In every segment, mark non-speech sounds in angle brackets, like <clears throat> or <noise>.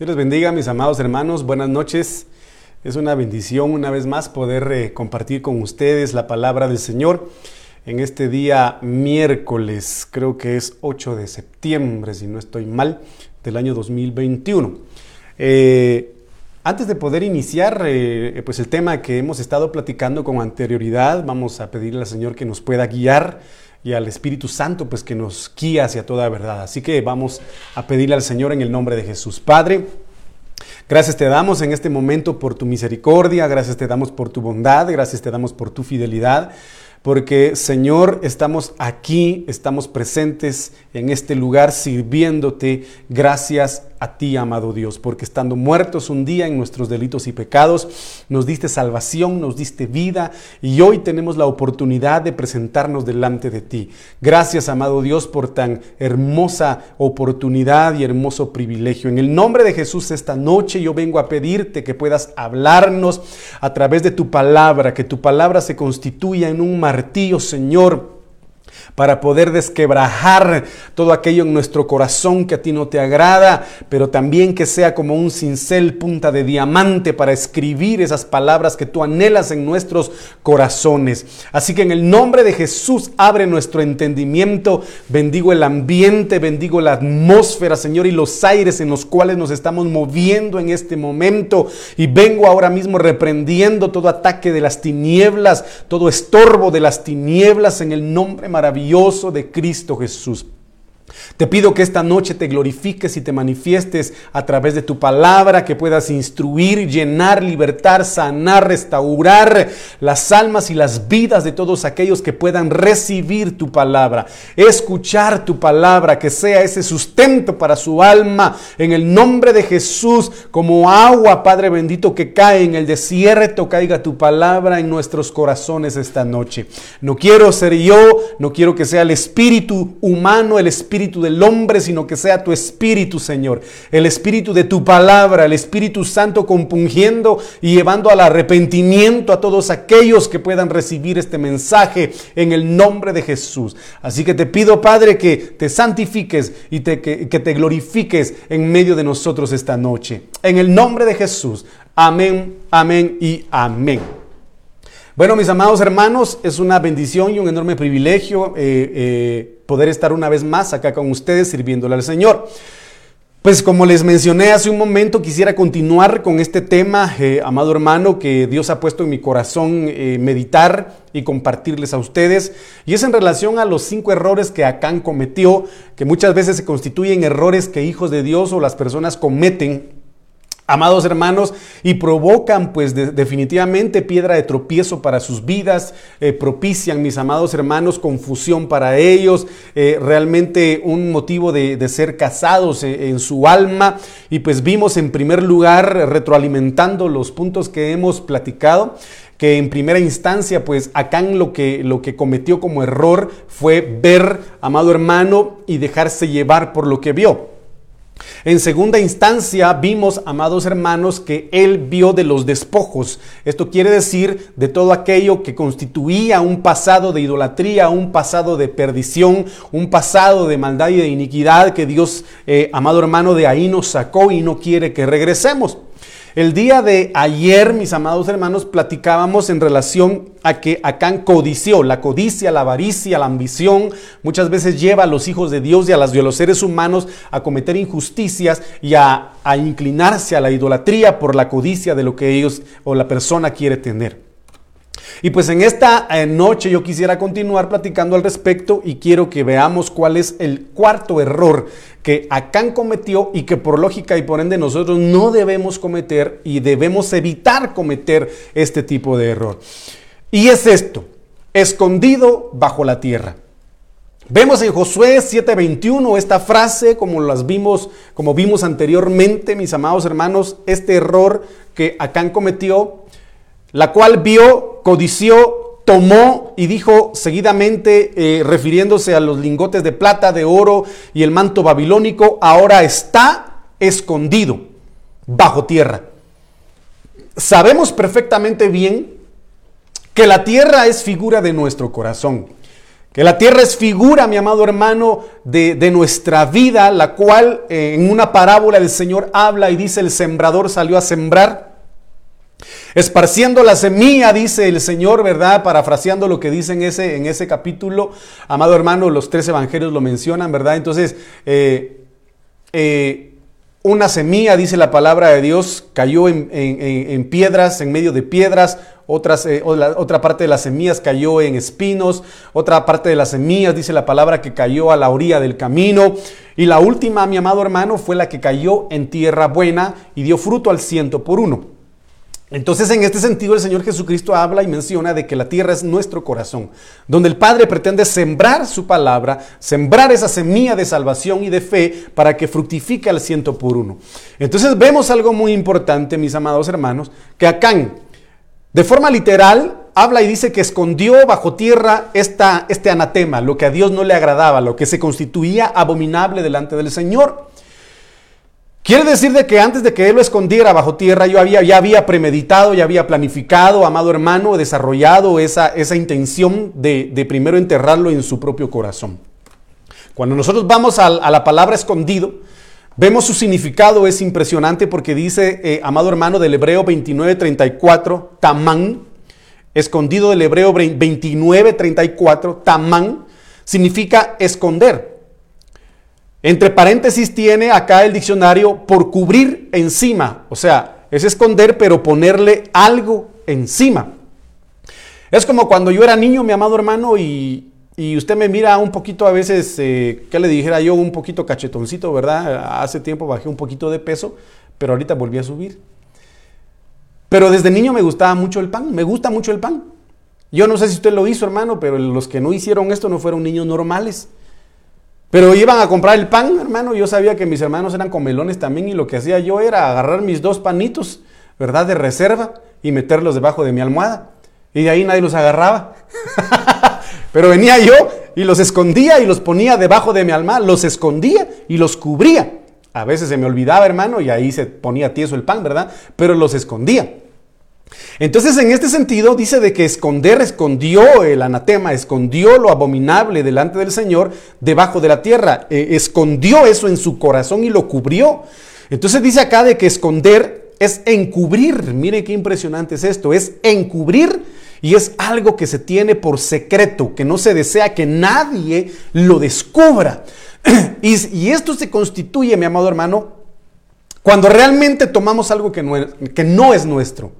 Dios bendiga, mis amados hermanos. Buenas noches. Es una bendición una vez más poder eh, compartir con ustedes la palabra del Señor en este día miércoles, creo que es 8 de septiembre, si no estoy mal, del año 2021. Eh, antes de poder iniciar eh, pues el tema que hemos estado platicando con anterioridad, vamos a pedirle al Señor que nos pueda guiar y al Espíritu Santo, pues que nos guíe hacia toda verdad. Así que vamos a pedirle al Señor en el nombre de Jesús. Padre, gracias te damos en este momento por tu misericordia, gracias te damos por tu bondad, gracias te damos por tu fidelidad. Porque Señor, estamos aquí, estamos presentes en este lugar sirviéndote. Gracias a ti, amado Dios, porque estando muertos un día en nuestros delitos y pecados, nos diste salvación, nos diste vida y hoy tenemos la oportunidad de presentarnos delante de ti. Gracias, amado Dios, por tan hermosa oportunidad y hermoso privilegio. En el nombre de Jesús esta noche yo vengo a pedirte que puedas hablarnos a través de tu palabra, que tu palabra se constituya en un martillo, Señor para poder desquebrajar todo aquello en nuestro corazón que a ti no te agrada, pero también que sea como un cincel punta de diamante para escribir esas palabras que tú anhelas en nuestros corazones. Así que en el nombre de Jesús abre nuestro entendimiento, bendigo el ambiente, bendigo la atmósfera, Señor, y los aires en los cuales nos estamos moviendo en este momento. Y vengo ahora mismo reprendiendo todo ataque de las tinieblas, todo estorbo de las tinieblas en el nombre maravilloso de Cristo Jesús. Te pido que esta noche te glorifiques y te manifiestes a través de tu palabra, que puedas instruir, llenar, libertar, sanar, restaurar las almas y las vidas de todos aquellos que puedan recibir tu palabra, escuchar tu palabra, que sea ese sustento para su alma en el nombre de Jesús, como agua, Padre bendito, que cae en el desierto, caiga tu palabra en nuestros corazones esta noche. No quiero ser yo, no quiero que sea el espíritu humano, el espíritu del hombre, sino que sea tu espíritu, Señor. El espíritu de tu palabra, el Espíritu Santo compungiendo y llevando al arrepentimiento a todos aquellos que puedan recibir este mensaje en el nombre de Jesús. Así que te pido, Padre, que te santifiques y te, que, que te glorifiques en medio de nosotros esta noche. En el nombre de Jesús. Amén, amén y amén. Bueno, mis amados hermanos, es una bendición y un enorme privilegio eh, eh, poder estar una vez más acá con ustedes sirviéndole al Señor. Pues como les mencioné hace un momento, quisiera continuar con este tema, eh, amado hermano, que Dios ha puesto en mi corazón meditar y compartirles a ustedes. Y es en relación a los cinco errores que Acán cometió, que muchas veces se constituyen errores que hijos de Dios o las personas cometen amados hermanos, y provocan pues definitivamente piedra de tropiezo para sus vidas, eh, propician, mis amados hermanos, confusión para ellos, eh, realmente un motivo de, ser casados en, en, su alma. Y pues vimos en primer lugar, retroalimentando los puntos que hemos platicado, que en primera instancia, pues Acán lo que, lo que cometió como error fue ver, amado hermano, y dejarse llevar por lo que vio. En segunda instancia vimos, amados hermanos, que él vio de los despojos. Esto quiere decir de todo aquello que constituía un pasado de idolatría, un pasado de perdición, un pasado de maldad y de iniquidad que Dios, eh, amado hermano, de ahí nos sacó y no quiere que regresemos. El día de ayer, mis amados hermanos, platicábamos en relación a que Acán codició. La codicia, la avaricia, la ambición muchas veces lleva a los hijos de Dios y a, los seres humanos a cometer injusticias y a inclinarse a la idolatría por la codicia de lo que ellos o la persona quiere tener. Y pues en esta eh, noche yo quisiera continuar platicando al respecto y quiero que veamos cuál es el cuarto error que Acán cometió y que por lógica y por ende nosotros no debemos cometer y debemos evitar cometer este tipo de error. Y es esto, escondido bajo la tierra. Vemos en Josué 7:21 esta frase como las vimos, como vimos anteriormente, mis amados hermanos, este error que Acán cometió, la cual vio, codició tomó y dijo seguidamente, eh, refiriéndose a los lingotes de plata, de oro y el manto babilónico, ahora está escondido bajo tierra. Sabemos perfectamente bien que la tierra es figura de nuestro corazón, Que la tierra es figura, mi amado hermano, de, nuestra vida, la cual eh, en una parábola el Señor habla y dice, el sembrador salió a sembrar. Esparciendo la semilla, dice el Señor, ¿verdad? Parafraseando lo que dice en ese, en ese capítulo. Amado hermano, los tres evangelios lo mencionan, ¿verdad? Entonces, eh, eh, una semilla, dice la palabra de Dios, cayó en, piedras, en medio de piedras. Otras, eh, otra parte de las semillas cayó en espinos. Otra parte de las semillas, dice la palabra, que cayó a la orilla del camino. Y la última, mi amado hermano, fue la que cayó en tierra buena y dio fruto al ciento por uno. Entonces, en este sentido, el Señor Jesucristo habla y menciona de que la tierra es nuestro corazón, donde el Padre pretende sembrar su palabra, sembrar esa semilla de salvación y de fe para que fructifique al ciento por uno. Entonces, vemos algo muy importante, mis amados hermanos, que Acán, de forma literal, habla y dice que escondió bajo tierra esta, este anatema, lo que a Dios no le agradaba, lo que se constituía abominable delante del Señor. Quiere decir de que antes de que él lo escondiera bajo tierra, yo había, ya había premeditado, ya había planificado, amado hermano, desarrollado esa, esa intención de, primero enterrarlo en su propio corazón. Cuando nosotros vamos a, la palabra escondido, vemos su significado, es impresionante porque dice, eh, amado hermano, del Hebreo 29:34, tamán, escondido del Hebreo 29:34, tamán, significa esconder. Entre paréntesis tiene acá el diccionario por cubrir encima, o sea, es esconder pero ponerle algo encima. Es como cuando yo era niño, mi amado hermano, y, usted me mira un poquito a veces, eh, ¿qué le dijera yo? Un poquito cachetoncito, ¿verdad? Hace tiempo bajé un poquito de peso, pero ahorita volví a subir. Pero desde niño me gustaba mucho el pan, me gusta mucho el pan. Yo no sé si usted lo hizo, hermano, pero los que no hicieron esto no fueron niños normales. Pero iban a comprar el pan, hermano. Yo sabía que mis hermanos eran comelones también y lo que hacía yo era agarrar mis dos panitos, ¿verdad? De reserva y meterlos debajo de mi almohada. Y de ahí nadie los agarraba. <laughs> Pero venía yo y los escondía y los ponía debajo de mi almohada, los escondía y los cubría. A veces se me olvidaba, hermano, y ahí se ponía tieso el pan, ¿verdad? Pero los escondía. Entonces, en este sentido, dice de que esconder, escondió el anatema, escondió lo abominable delante del Señor debajo de la tierra, eh, escondió eso en su corazón y lo cubrió. Entonces dice acá de que esconder es encubrir. Mire qué impresionante es esto, es encubrir y es algo que se tiene por secreto, que no se desea que nadie lo descubra. <clears throat> y, esto se constituye, mi amado hermano, cuando realmente tomamos algo que no es nuestro.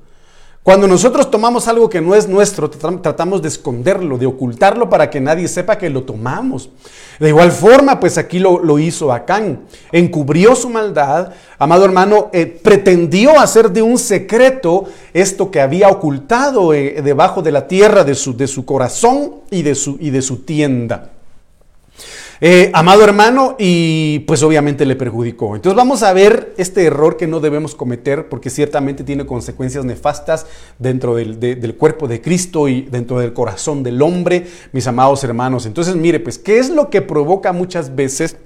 Cuando nosotros tomamos algo que no es nuestro, tratamos de esconderlo, de ocultarlo para que nadie sepa que lo tomamos. De igual forma, pues aquí lo, hizo Acán. Encubrió su maldad, amado hermano, eh, pretendió hacer de un secreto esto que había ocultado eh, debajo de la tierra de su, de su corazón y de su, y de su tienda. Eh, amado hermano, y pues obviamente le perjudicó. Entonces vamos a ver este error que no debemos cometer porque ciertamente tiene consecuencias nefastas dentro del, del, cuerpo de Cristo y dentro del corazón del hombre, mis amados hermanos. Entonces mire, pues, ¿qué es lo que provoca muchas veces?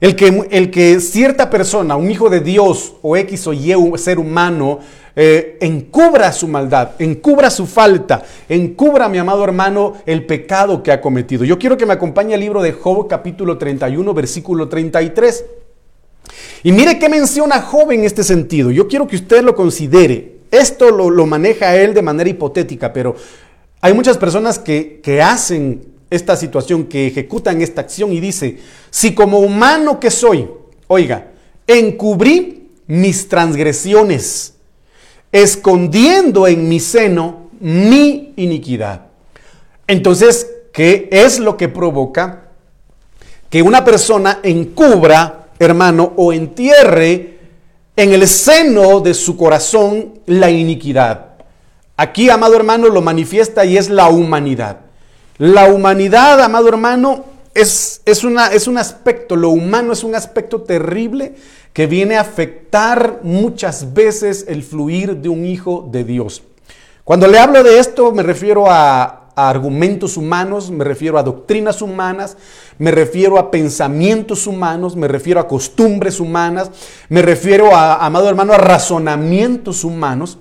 El que, el que cierta persona, un hijo de Dios o X o Y ser humano, eh, encubra su maldad, encubra su falta, encubra, mi amado hermano, el pecado que ha cometido. Yo quiero que me acompañe el libro de Job capítulo 31, versículo 33. Y mire qué menciona Job en este sentido. Yo quiero que usted lo considere. Esto lo, maneja él de manera hipotética, pero hay muchas personas que, que hacen esta situación, que ejecutan esta acción y dice, si como humano que soy, oiga, encubrí mis transgresiones, escondiendo en mi seno mi iniquidad. Entonces, ¿qué es lo que provoca que una persona encubra, hermano, o entierre en el seno de su corazón la iniquidad? Aquí, amado hermano, lo manifiesta y es la humanidad. La humanidad, amado hermano, es, es, una, es un aspecto, lo humano es un aspecto terrible que viene a afectar muchas veces el fluir de un hijo de Dios. Cuando le hablo de esto me refiero a, argumentos humanos, me refiero a doctrinas humanas, me refiero a pensamientos humanos, me refiero a costumbres humanas, me refiero a, amado hermano, a razonamientos humanos.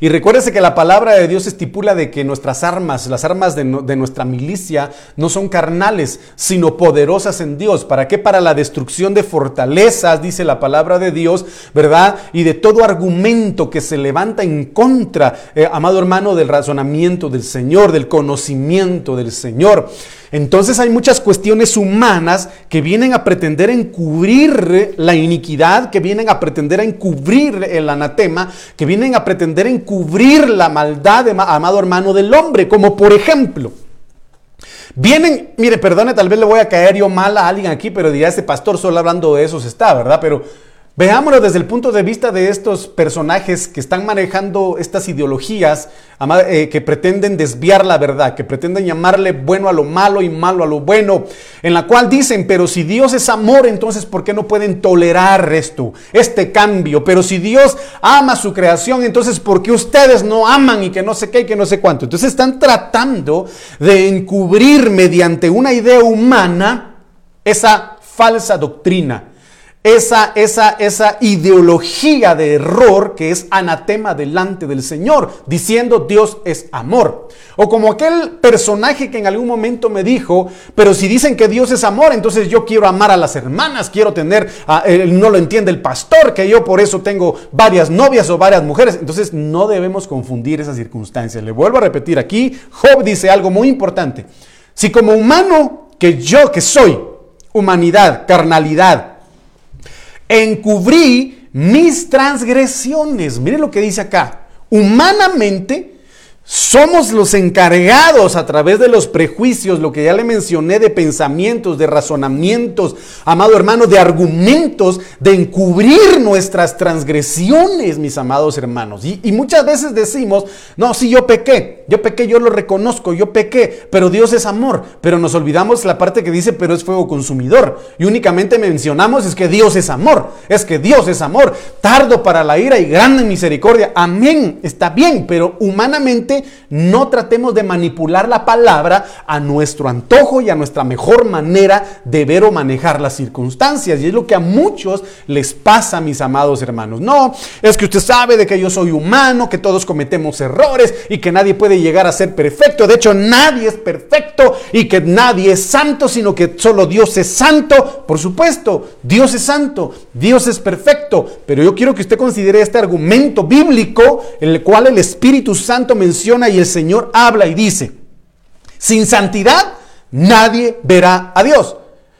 Y recuérdese que la palabra de Dios estipula de que nuestras armas, las armas de, nuestra milicia, no son carnales, sino poderosas en Dios. ¿Para qué? Para la destrucción de fortalezas, dice la palabra de Dios, ¿verdad? Y de todo argumento que se levanta en contra, eh, amado hermano, del razonamiento del Señor, del conocimiento del Señor. Entonces hay muchas cuestiones humanas que vienen a pretender encubrir la iniquidad, que vienen a pretender encubrir el anatema, que vienen a pretender encubrir la maldad, amado hermano, del hombre, como por ejemplo, Vienen, mire, perdone, tal vez le voy a caer yo mal a alguien aquí, pero diría, este pastor solo hablando de eso se está, ¿verdad? Pero Veámoslo desde el punto de vista de estos personajes que están manejando estas ideologías eh, que pretenden desviar la verdad, que pretenden llamarle bueno a lo malo y malo a lo bueno, en la cual dicen, pero si Dios es amor, entonces ¿por qué no pueden tolerar esto, este cambio? Pero si Dios ama su creación, entonces ¿por qué ustedes no aman y que no sé qué y que no sé cuánto? Entonces están tratando de encubrir mediante una idea humana esa falsa doctrina esa, esa, esa ideología de error que es anatema delante del Señor, diciendo Dios es amor. O como aquel personaje que en algún momento me dijo, pero si dicen que Dios es amor, entonces yo quiero amar a las hermanas, quiero tener, no lo entiende el pastor, que yo por eso tengo varias novias o varias mujeres. Entonces no debemos confundir esas circunstancias. Le vuelvo a repetir aquí, Job dice algo muy importante. Si como humano que yo que soy, humanidad, carnalidad, encubrí mis transgresiones. Miren lo que dice acá. Humanamente, somos los encargados a través de los prejuicios, lo que ya le mencioné, de pensamientos, de razonamientos, amado hermano, de argumentos, de encubrir nuestras transgresiones, mis amados hermanos. Y, muchas veces decimos, no, si yo pequé, yo pequé, yo lo reconozco, yo pequé, pero Dios es amor. Pero nos olvidamos la parte que dice, pero es fuego consumidor. Y únicamente mencionamos es que Dios es amor, es que Dios es amor, tardo para la ira y grande misericordia. Amén, está bien, pero humanamente no tratemos de manipular la palabra a nuestro antojo y a nuestra mejor manera de ver o manejar las circunstancias. Y es lo que a muchos les pasa, mis amados hermanos. No, es que usted sabe de que yo soy humano, que todos cometemos errores y que nadie puede llegar a ser perfecto. De hecho, nadie es perfecto y que nadie es santo, sino que solo Dios es santo. Por supuesto, Dios es santo, Dios es perfecto. Pero yo quiero que usted considere este argumento bíblico, en el cual el Espíritu Santo menciona y el Señor habla y dice, sin santidad nadie verá a Dios.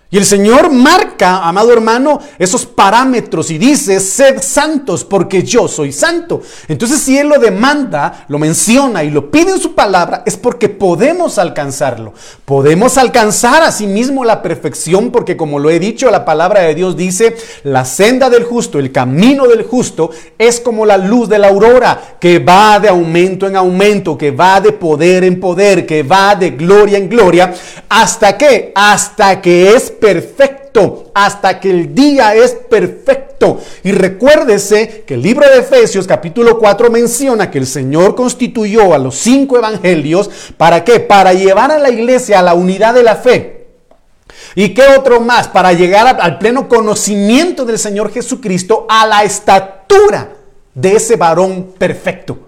Y el Señor marca, amado hermano, esos parámetros y dice, sed santos porque yo soy santo. Entonces si Él lo demanda, lo menciona y lo pide en su palabra, es porque podemos alcanzarlo. Podemos alcanzar a sí mismo la perfección porque como lo he dicho, la palabra de Dios dice, la senda del justo, el camino del justo es como la luz de la aurora, que va de aumento en aumento, que va de poder en poder, que va de gloria en gloria, hasta que, hasta que es perfecto hasta que el día es perfecto. Y recuérdese que el libro de Efesios capítulo 4 menciona que el Señor constituyó a los cinco evangelios. ¿Para qué? Para llevar a la iglesia a la unidad de la fe. ¿Y qué otro más? Para llegar al pleno conocimiento del Señor Jesucristo, a la estatura de ese varón perfecto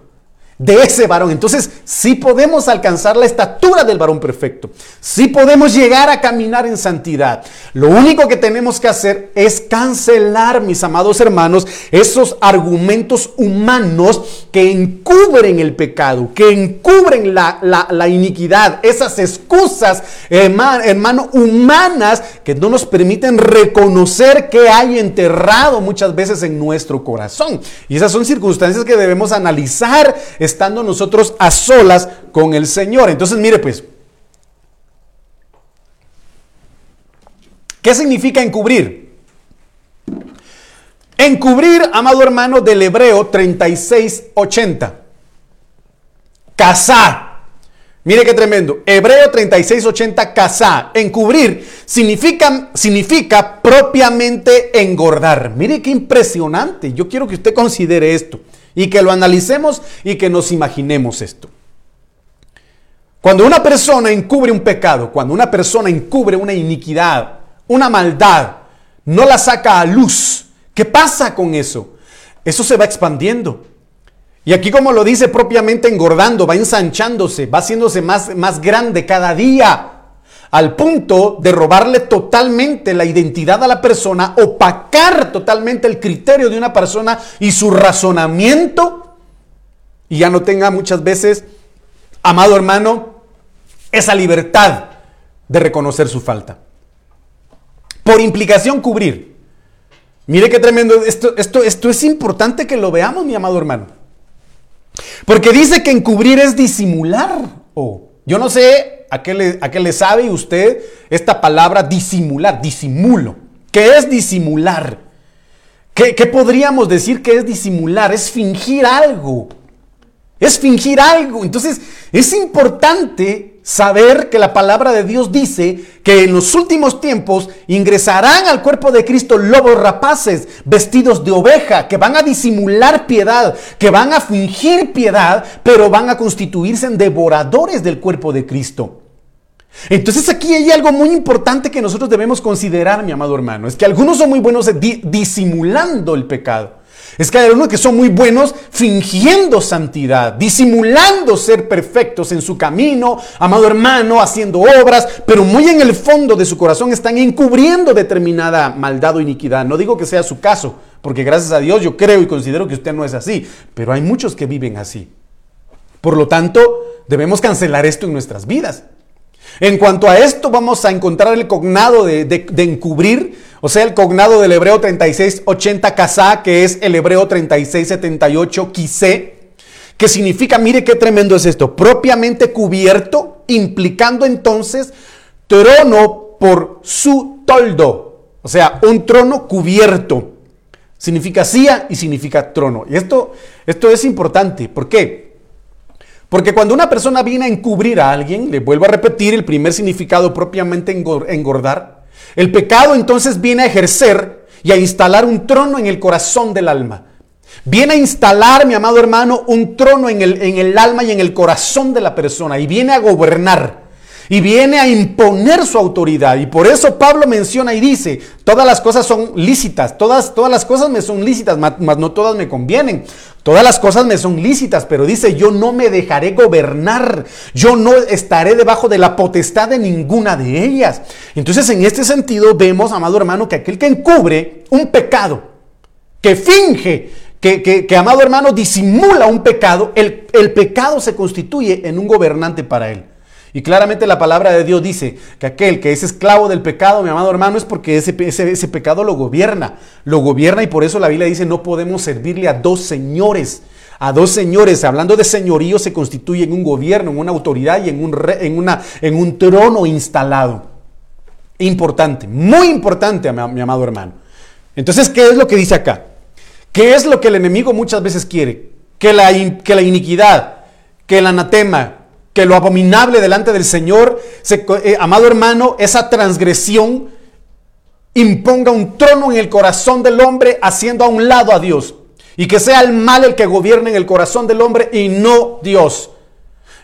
de ese varón. Entonces, sí podemos alcanzar la estatura del varón perfecto. Sí podemos llegar a caminar en santidad. Lo único que tenemos que hacer es cancelar, mis amados hermanos, esos argumentos humanos que encubren el pecado, que encubren la, iniquidad, esas excusas, hermano, hermano, humanas que no nos permiten reconocer que hay enterrado muchas veces en nuestro corazón. Y esas son circunstancias que debemos analizar estando nosotros a solas con el Señor. Entonces, mire pues, ¿qué significa encubrir? Encubrir, amado hermano, del hebreo 3680. Cazar. Mire qué tremendo. Hebreo 3680, cazar. Encubrir significa, significa propiamente engordar. Mire qué impresionante. Yo quiero que usted considere esto. Y que lo analicemos y que nos imaginemos esto. Cuando una persona encubre un pecado, cuando una persona encubre una iniquidad, una maldad, no la saca a luz, ¿qué pasa con eso? Eso se va expandiendo. Y aquí como lo dice propiamente engordando, va ensanchándose, va haciéndose más, más grande cada día, al punto de robarle totalmente la identidad a la persona, opacar totalmente el criterio de una persona y su razonamiento, y ya no tenga muchas veces, amado hermano, esa libertad de reconocer su falta. Por implicación, cubrir. Mire qué tremendo. Esto, esto, esto es importante que lo veamos, mi amado hermano. Porque dice que encubrir es disimular. Oh, yo no sé a qué, le, sabe usted esta palabra disimular, disimulo. ¿Qué es disimular? ¿Qué, ¿Qué podríamos decir que es disimular? Es fingir algo. Es fingir algo. Entonces, es importante saber que la palabra de Dios dice que en los últimos tiempos ingresarán al cuerpo de Cristo lobos rapaces vestidos de oveja, que van a disimular piedad, que van a fingir piedad, pero van a constituirse en devoradores del cuerpo de Cristo. Entonces aquí hay algo muy importante que nosotros debemos considerar, mi amado hermano, es que algunos son muy buenos disimulando el pecado. Es que hay algunos que son muy buenos fingiendo santidad, disimulando ser perfectos en su camino, amado hermano, haciendo obras, pero muy en el fondo de su corazón están encubriendo determinada maldad o iniquidad. No digo que sea su caso, porque gracias a Dios yo creo y considero que usted no es así, pero hay muchos que viven así. Por lo tanto, debemos cancelar esto en nuestras vidas. En cuanto a esto, vamos a encontrar el cognado de, encubrir, o sea, el cognado del hebreo 3680 kasá, que es el hebreo 3678 quise, que significa, mire qué tremendo es esto, propiamente cubierto, implicando entonces trono por su toldo, o sea, un trono cubierto. Significa silla y significa trono. Y esto, esto es importante. ¿Por qué? Porque cuando una persona viene a encubrir a alguien, le vuelvo a repetir el primer significado propiamente engordar, el pecado entonces viene a ejercer y a instalar un trono en el corazón del alma. Viene a instalar, mi amado hermano, un trono en el, en el alma y en el corazón de la persona y viene a gobernar y viene a imponer su autoridad. Y por eso Pablo menciona y dice, todas las cosas son lícitas, todas, todas las cosas me son lícitas, mas no todas me convienen. Todas las cosas me son lícitas, pero dice, yo no me dejaré gobernar, yo no estaré debajo de la potestad de ninguna de ellas. Entonces, en este sentido, vemos, amado hermano, que aquel que encubre un pecado, que finge, que, que, amado hermano, disimula un pecado, el, el pecado se constituye en un gobernante para él. Y claramente la palabra de Dios dice que aquel que es esclavo del pecado, mi amado hermano, es porque ese, ese, pecado lo gobierna. Lo gobierna y por eso la Biblia dice no podemos servirle a dos señores. A dos señores, hablando de señorío, se constituye en un gobierno, en una autoridad y en un, en una, en un trono instalado. Importante, muy importante, mi amado hermano. Entonces, ¿qué es lo que dice acá? ¿Qué es lo que el enemigo muchas veces quiere? Que la, que la iniquidad, que el anatema, que lo abominable delante del Señor, eh, amado hermano, esa transgresión imponga un trono en el corazón del hombre haciendo a un lado a Dios. Y que sea el mal el que gobierne en el corazón del hombre y no Dios.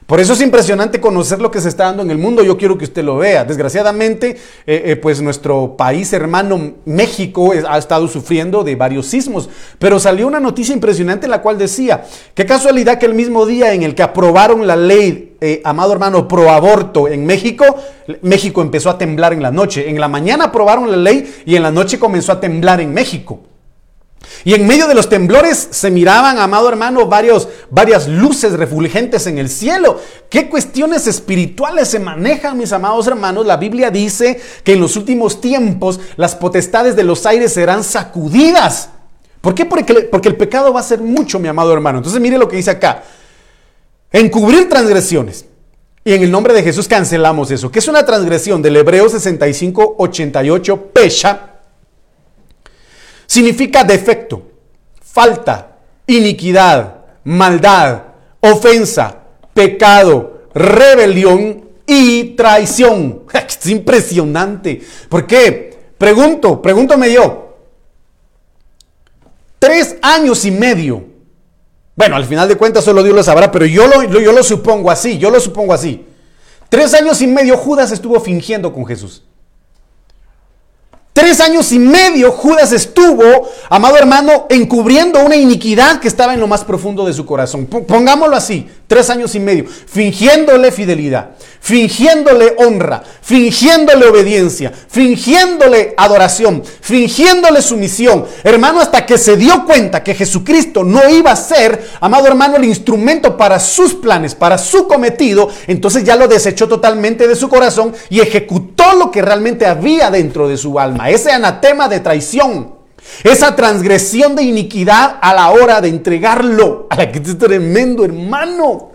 Por eso es impresionante conocer lo que se está dando en el mundo. Yo quiero que usted lo vea. Desgraciadamente, eh, eh, pues nuestro país hermano México ha estado sufriendo de varios sismos. Pero salió una noticia impresionante en la cual decía, qué casualidad que el mismo día en el que aprobaron la ley, eh, amado hermano, pro aborto en México, México empezó a temblar en la noche. En la mañana aprobaron la ley y en la noche comenzó a temblar en México. Y en medio de los temblores se miraban, amado hermano, varias luces refulgentes en el cielo. ¿Qué cuestiones espirituales se manejan, mis amados hermanos? La Biblia dice que en los últimos tiempos las potestades de los aires serán sacudidas. ¿Por qué? Porque, porque el pecado va a ser mucho, mi amado hermano. Entonces mire lo que dice acá. Encubrir transgresiones. Y en el nombre de Jesús cancelamos eso. ¿Qué es una transgresión? Del Hebreo 65, 88, pecha Significa defecto, falta, iniquidad, maldad, ofensa, pecado, rebelión y traición. <laughs> Es impresionante. ¿Por qué? Pregunto, pregúntame yo. Tres años y medio. Bueno, al final de cuentas solo Dios lo sabrá, pero yo lo, yo lo supongo así, yo lo supongo así. Tres años y medio Judas estuvo fingiendo con Jesús. Tres años y medio Judas estuvo, amado hermano, encubriendo una iniquidad que estaba en lo más profundo de su corazón. Pongámoslo así, tres años y medio, fingiéndole fidelidad, fingiéndole honra, fingiéndole obediencia, fingiéndole adoración, fingiéndole sumisión. Hermano, hasta que se dio cuenta que Jesucristo no iba a ser, amado hermano, el instrumento para sus planes, para su cometido, entonces ya lo desechó totalmente de su corazón y ejecutó lo que realmente había dentro de su alma ese anatema de traición, esa transgresión de iniquidad a la hora de entregarlo. A la que es tremendo, hermano.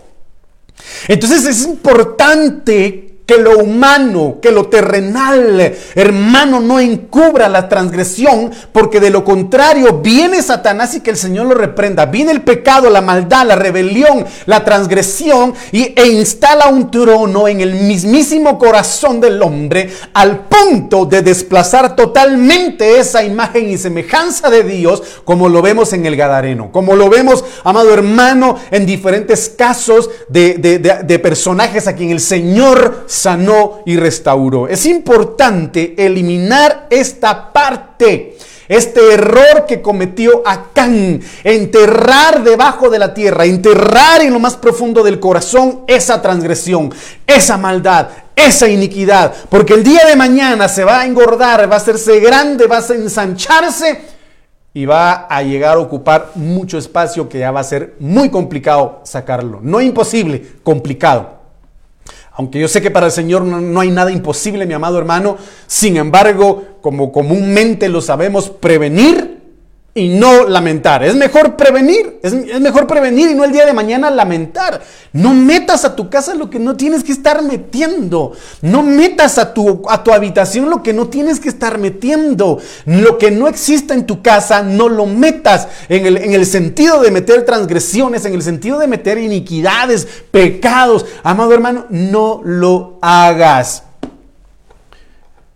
Entonces es importante que lo humano, que lo terrenal, hermano, no encubra la transgresión, porque de lo contrario viene Satanás y que el Señor lo reprenda. Viene el pecado, la maldad, la rebelión, la transgresión y, e instala un trono en el mismísimo corazón del hombre al punto de desplazar totalmente esa imagen y semejanza de Dios, como lo vemos en el Gadareno, como lo vemos, amado hermano, en diferentes casos de, de personajes a quien el Señor sanó y restauró. Es importante eliminar esta parte este error que cometió Acán, enterrar debajo de la tierra, enterrar en lo más profundo del corazón esa transgresión, esa maldad, esa iniquidad, porque el día de mañana se va a engordar, va a hacerse grande, va a ensancharse y va a llegar a ocupar mucho espacio que ya va a ser muy complicado sacarlo. No imposible, complicado. Aunque yo sé que para el Señor no, hay nada imposible, mi amado hermano, sin embargo, como comúnmente lo sabemos, prevenir y no lamentar. Es mejor prevenir, es, mejor prevenir y no el día de mañana lamentar. No metas a tu casa lo que no tienes que estar metiendo. No metas a tu, a tu habitación lo que no tienes que estar metiendo. Lo que no exista en tu casa, no lo metas en el, en el sentido de meter transgresiones, en el sentido de meter iniquidades, pecados. Amado hermano, no lo hagas.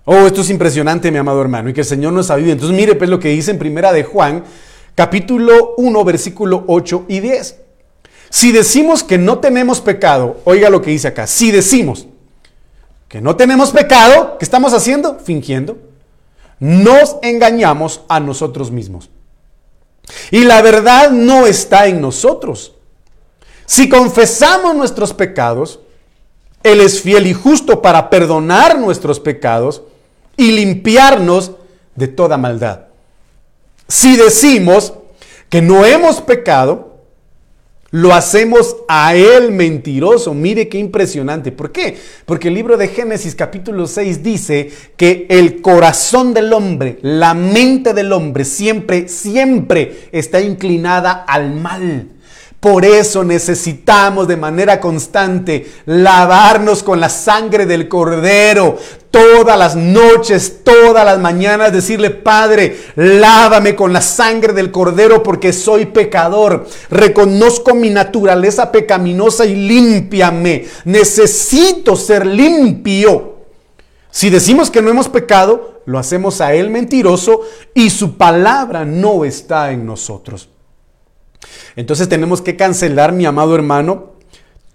Oh, esto es impresionante, mi amado hermano, y que el Señor nos ayude. Entonces, mire pues lo que dice en Primera de Juan, capítulo 1, versículo 8 y 10. Si decimos que no tenemos pecado, oiga lo que dice acá, si decimos que no tenemos pecado, ¿qué estamos haciendo? Fingiendo. Nos engañamos a nosotros mismos. Y la verdad no está en nosotros. Si confesamos nuestros pecados, Él es fiel y justo para perdonar nuestros pecados y limpiarnos de toda maldad. Si decimos que no hemos pecado, lo hacemos a él mentiroso. Mire qué impresionante. ¿Por qué? Porque el libro de Génesis capítulo 6 dice que el corazón del hombre, la mente del hombre siempre, siempre está inclinada al mal. Por eso necesitamos de manera constante lavarnos con la sangre del cordero. Todas las noches, todas las mañanas decirle, Padre, lávame con la sangre del cordero porque soy pecador. Reconozco mi naturaleza pecaminosa y límpiame. Necesito ser limpio. Si decimos que no hemos pecado, lo hacemos a Él mentiroso y su palabra no está en nosotros. Entonces tenemos que cancelar, mi amado hermano,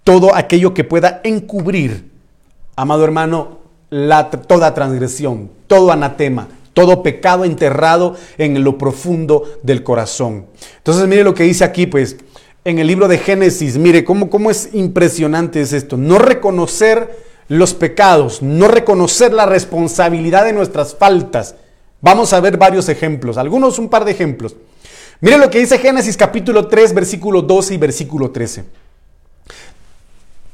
todo aquello que pueda encubrir, amado hermano, toda transgresión, todo anatema, todo pecado enterrado en lo profundo del corazón. Entonces mire lo que dice aquí, pues, en el libro de Génesis, mire cómo, cómo es impresionante es esto. No reconocer los pecados, no reconocer la responsabilidad de nuestras faltas. Vamos a ver varios ejemplos, algunos un par de ejemplos. Mire lo que dice Génesis capítulo 3, versículo 12 y versículo 13.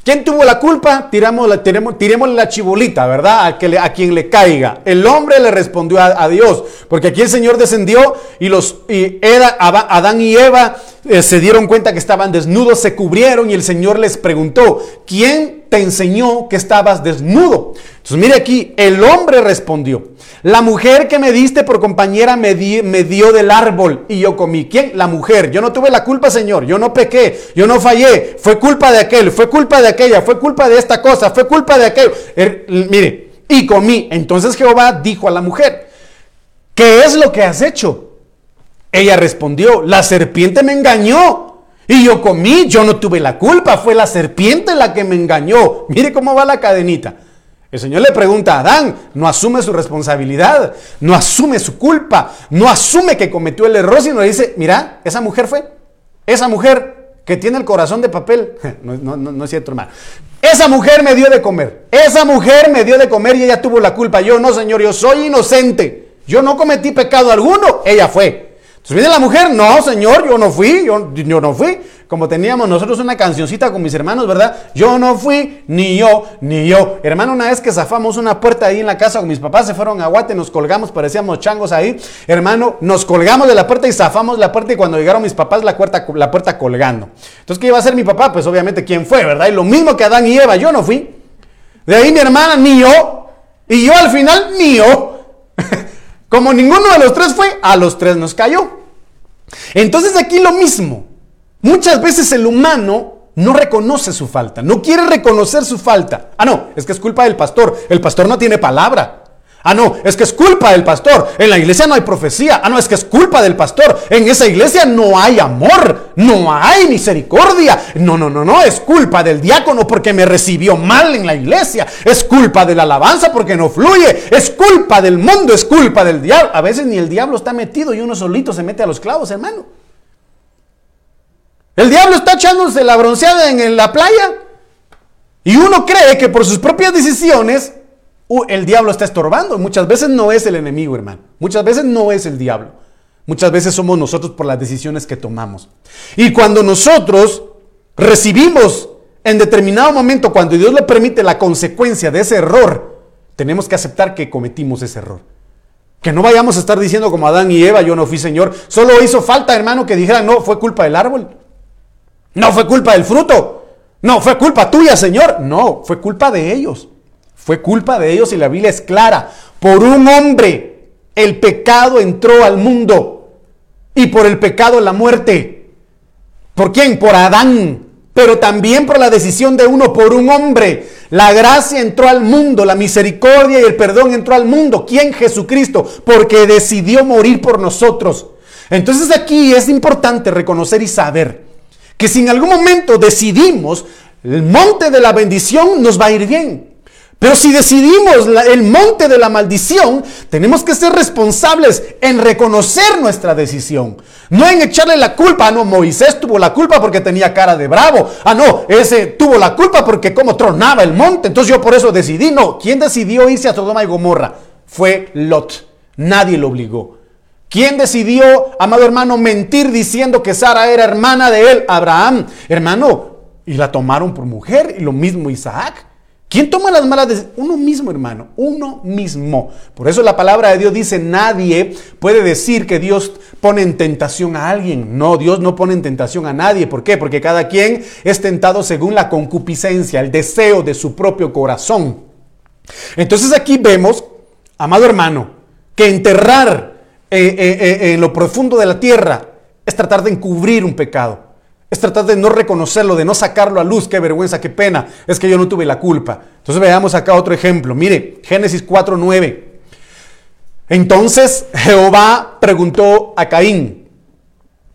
¿Quién tuvo la culpa? Tiramos la, tiremos, la chibolita, ¿verdad? A, a, quien le caiga. El hombre le respondió a, Dios, porque aquí el Señor descendió y los y Adán y Eva eh, se dieron cuenta que estaban desnudos, se cubrieron y el Señor les preguntó, ¿quién te enseñó que estabas desnudo? Entonces mire aquí, el hombre respondió, la mujer que me diste por compañera me, me, dio del árbol y yo comí. ¿Quién? La mujer. Yo no tuve la culpa, Señor. Yo no pequé. Yo no fallé. Fue culpa de aquel. Fue culpa de aquella. Fue culpa de esta cosa. Fue culpa de aquello. Er, mire, y comí. Entonces Jehová dijo a la mujer, ¿qué es lo que has hecho? Ella respondió, la serpiente me engañó. Y yo comí, yo no tuve la culpa, fue la serpiente la que me engañó. Mire cómo va la cadenita. El Señor le pregunta a Adán, no asume su responsabilidad, no asume su culpa, no asume que cometió el error, sino le dice, mira, esa mujer fue, esa mujer que tiene el corazón de papel, <laughs> no, no es cierto hermano, esa mujer me dio de comer, esa mujer me dio de comer y ella tuvo la culpa, yo no Señor, yo soy inocente, yo no cometí pecado alguno, ella fue. Entonces viene la mujer, no, señor, yo no fui, yo, yo no fui. Como teníamos nosotros una cancioncita con mis hermanos, ¿verdad? Yo no fui, ni yo, ni yo. Hermano, una vez que zafamos una puerta ahí en la casa con mis papás, se fueron a Guate, nos colgamos, parecíamos changos ahí. Hermano, nos colgamos de la puerta y zafamos la puerta y cuando llegaron mis papás, la puerta, la puerta colgando. Entonces, ¿qué iba a hacer mi papá? Pues obviamente, ¿quién fue, verdad? Y lo mismo que Adán y Eva, yo no fui. De ahí mi hermana, ni yo. Y yo al final, ni yo. Como ninguno de los tres fue, a los tres nos cayó. Entonces aquí lo mismo. Muchas veces el humano no reconoce su falta, no quiere reconocer su falta. Ah, no, es que es culpa del pastor. El pastor no tiene palabra. Ah, no, es que es culpa del pastor. En la iglesia no hay profecía. Ah, no, es que es culpa del pastor. En esa iglesia no hay amor, no hay misericordia. No, no, no, no, es culpa del diácono porque me recibió mal en la iglesia. Es culpa de la alabanza porque no fluye. Es culpa del mundo, es culpa del diablo. A veces ni el diablo está metido y uno solito se mete a los clavos, hermano. El diablo está echándose la bronceada en la playa y uno cree que por sus propias decisiones el diablo está estorbando. Muchas veces no es el enemigo, hermano. Muchas veces no es el diablo. Muchas veces somos nosotros por las decisiones que tomamos. Y cuando nosotros recibimos en determinado momento, cuando Dios le permite la consecuencia de ese error, tenemos que aceptar que cometimos ese error. Que no vayamos a estar diciendo como Adán y Eva, yo no fui Señor. Solo hizo falta, hermano, que dijeran, no, fue culpa del árbol. No fue culpa del fruto. No, fue culpa tuya, Señor. No, fue culpa de ellos. Fue culpa de ellos y la Biblia es clara. Por un hombre el pecado entró al mundo y por el pecado la muerte. ¿Por quién? Por Adán. Pero también por la decisión de uno, por un hombre. La gracia entró al mundo, la misericordia y el perdón entró al mundo. ¿Quién? Jesucristo. Porque decidió morir por nosotros. Entonces aquí es importante reconocer y saber que si en algún momento decidimos el monte de la bendición nos va a ir bien. Pero si decidimos el monte de la maldición, tenemos que ser responsables en reconocer nuestra decisión. No en echarle la culpa. Ah, no, Moisés tuvo la culpa porque tenía cara de bravo. Ah, no, ese tuvo la culpa porque como tronaba el monte. Entonces yo por eso decidí. No, ¿quién decidió irse a Sodoma y Gomorra? Fue Lot. Nadie lo obligó. ¿Quién decidió, amado hermano, mentir diciendo que Sara era hermana de él? Abraham. Hermano, y la tomaron por mujer. Y lo mismo Isaac. ¿Quién toma las malas decisiones? Uno mismo, hermano, uno mismo. Por eso la palabra de Dios dice, nadie puede decir que Dios pone en tentación a alguien. No, Dios no pone en tentación a nadie. ¿Por qué? Porque cada quien es tentado según la concupiscencia, el deseo de su propio corazón. Entonces aquí vemos, amado hermano, que enterrar eh, eh, eh, en lo profundo de la tierra es tratar de encubrir un pecado. Es tratar de no reconocerlo, de no sacarlo a luz. Qué vergüenza, qué pena. Es que yo no tuve la culpa. Entonces veamos acá otro ejemplo. Mire, Génesis 4.9. Entonces Jehová preguntó a Caín.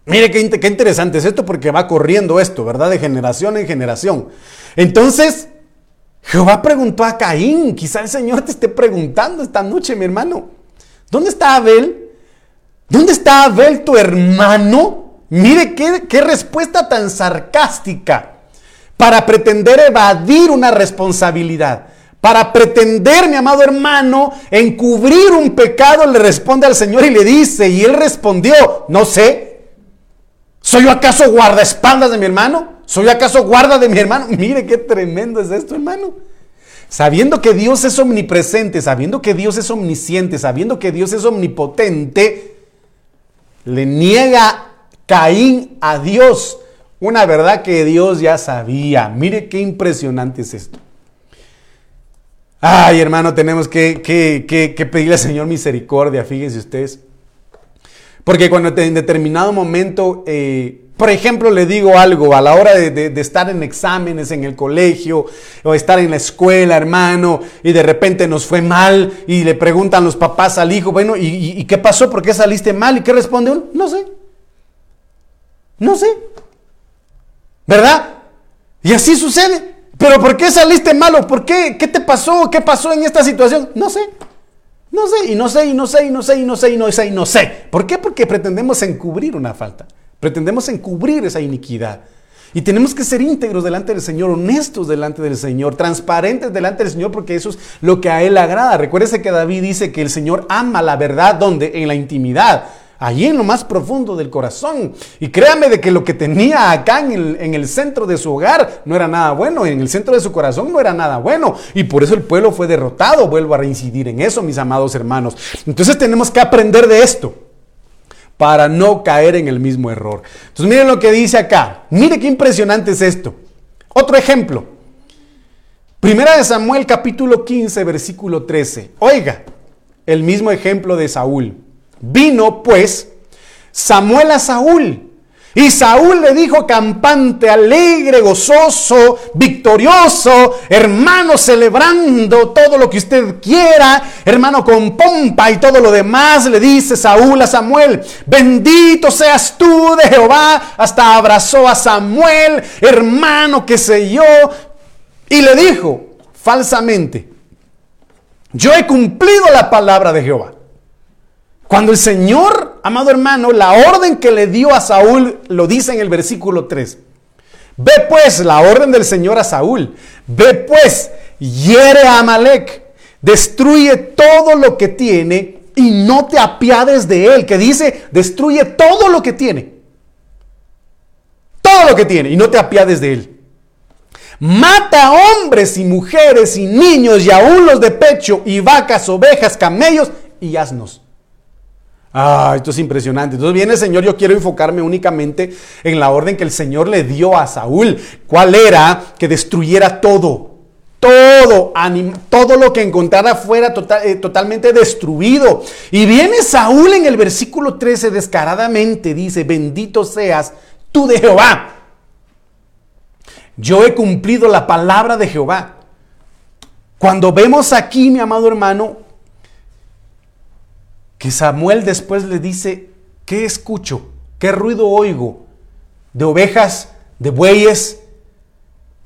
Mire qué, interesante es esto porque va corriendo esto, ¿verdad? De generación en generación. Entonces Jehová preguntó a Caín. Quizá el Señor te esté preguntando esta noche, mi hermano. ¿Dónde está Abel? ¿Dónde está Abel, tu hermano? Mire qué, respuesta tan sarcástica para pretender evadir una responsabilidad. Para pretender, mi amado hermano, encubrir un pecado, le responde al Señor y le dice, y él respondió, no sé, ¿soy yo acaso guardaespaldas de mi hermano? ¿Soy acaso guarda de mi hermano? <laughs> Mire qué tremendo es esto, hermano. Sabiendo que Dios es omnipresente, sabiendo que Dios es omnisciente, sabiendo que Dios es omnipotente, le niega Caín a Dios. Una verdad que Dios ya sabía. Mire qué impresionante es esto. Ay, hermano, tenemos que, pedirle al Señor misericordia, fíjense ustedes. Porque cuando en determinado momento, eh, por ejemplo, le digo algo a la hora de, estar en exámenes en el colegio o estar en la escuela, hermano, y de repente nos fue mal y le preguntan los papás al hijo, bueno, ¿y, y qué pasó? ¿Por qué saliste mal? ¿Y qué responde uno? No sé. No sé. ¿Verdad? Y así sucede. pero ¿por qué saliste malo? ¿Por qué? ¿Qué te pasó? ¿Qué pasó en esta situación? No sé. No sé, y no sé, y no sé, y no sé, y no sé, y no sé, y no sé. ¿Por qué? Porque pretendemos encubrir una falta. Pretendemos encubrir esa iniquidad. Y tenemos que ser íntegros delante del Señor, honestos delante del Señor, transparentes delante del Señor, porque eso es lo que a Él agrada. Recuérdese que David dice que el Señor ama la verdad donde en la intimidad allí en lo más profundo del corazón. Y créame de que lo que tenía acá en el, en el, centro de su hogar no era nada bueno, en el centro de su corazón no era nada bueno. Y por eso el pueblo fue derrotado. Vuelvo a reincidir en eso, mis amados hermanos. Entonces tenemos que aprender de esto para no caer en el mismo error. Entonces miren lo que dice acá. Mire qué impresionante es esto. Otro ejemplo. Primera de Samuel capítulo 15 versículo 13. Oiga, el mismo ejemplo de Saúl. Vino pues Samuel a Saúl. Y Saúl le dijo campante, alegre, gozoso, victorioso, hermano celebrando todo lo que usted quiera, hermano con pompa y todo lo demás, le dice Saúl a Samuel, bendito seas tú de Jehová, hasta abrazó a Samuel, hermano que sé yo, y le dijo falsamente, yo he cumplido la palabra de Jehová. Cuando el Señor, amado hermano, la orden que le dio a Saúl, lo dice en el versículo 3. Ve pues la orden del Señor a Saúl. Ve pues, hiere a Amalek, destruye todo lo que tiene y no te apiades de él. Que dice, destruye todo lo que tiene. Todo lo que tiene y no te apiades de él. Mata a hombres y mujeres y niños y aún los de pecho y vacas, ovejas, camellos y asnos. Ah, esto es impresionante. Entonces viene el Señor, yo quiero enfocarme únicamente en la orden que el Señor le dio a Saúl. ¿Cuál era? Que destruyera todo. Todo, todo lo que encontrara fuera eh, totalmente destruido. Y viene Saúl en el versículo 13 descaradamente, dice, bendito seas tú de Jehová. Yo he cumplido la palabra de Jehová. Cuando vemos aquí, mi amado hermano, que Samuel después le dice, ¿qué escucho? ¿Qué ruido oigo? ¿De ovejas? ¿De bueyes?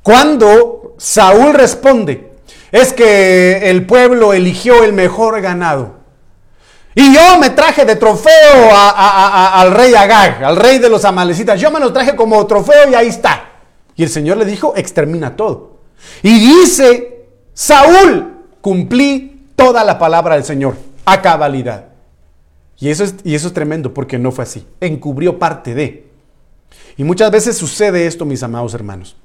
Cuando Saúl responde, es que el pueblo eligió el mejor ganado. Y yo me traje de trofeo al rey Agag, al rey de los amalecitas. Yo me lo traje como trofeo y ahí está. Y el Señor le dijo, extermina todo. Y dice, Saúl, cumplí toda la palabra del Señor a cabalidad. Y eso, es, y eso es tremendo porque no fue así. Encubrió parte de. Y muchas veces sucede esto, mis amados hermanos.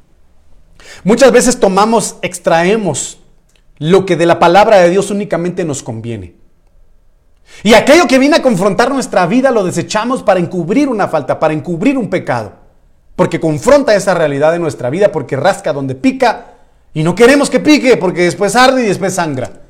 Muchas veces tomamos, extraemos lo que de la palabra de Dios únicamente nos conviene. Y aquello que viene a confrontar nuestra vida lo desechamos para encubrir una falta, para encubrir un pecado. Porque confronta esa realidad de nuestra vida, porque rasca donde pica y no queremos que pique, porque después arde y después sangra.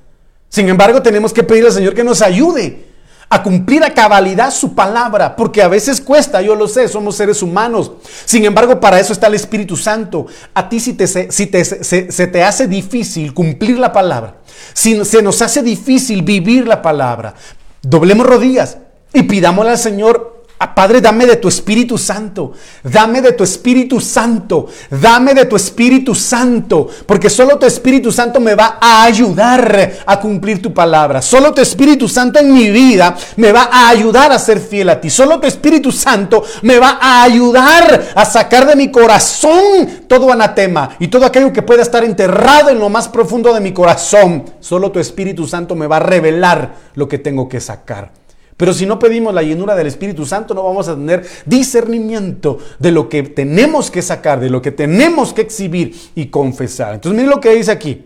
Sin embargo, tenemos que pedir al Señor que nos ayude a cumplir a cabalidad su palabra, porque a veces cuesta, yo lo sé, somos seres humanos. Sin embargo, para eso está el Espíritu Santo. A ti si, te, si te, se, se te hace difícil cumplir la palabra, si se nos hace difícil vivir la palabra, doblemos rodillas y pidámosle al Señor Padre, dame de tu Espíritu Santo, dame de tu Espíritu Santo, dame de tu Espíritu Santo, porque solo tu Espíritu Santo me va a ayudar a cumplir tu palabra. Solo tu Espíritu Santo en mi vida me va a ayudar a ser fiel a ti. Solo tu Espíritu Santo me va a ayudar a sacar de mi corazón todo anatema y todo aquello que pueda estar enterrado en lo más profundo de mi corazón. Solo tu Espíritu Santo me va a revelar lo que tengo que sacar. Pero si no pedimos la llenura del Espíritu Santo, no vamos a tener discernimiento de lo que tenemos que sacar, de lo que tenemos que exhibir y confesar. Entonces, miren lo que dice aquí.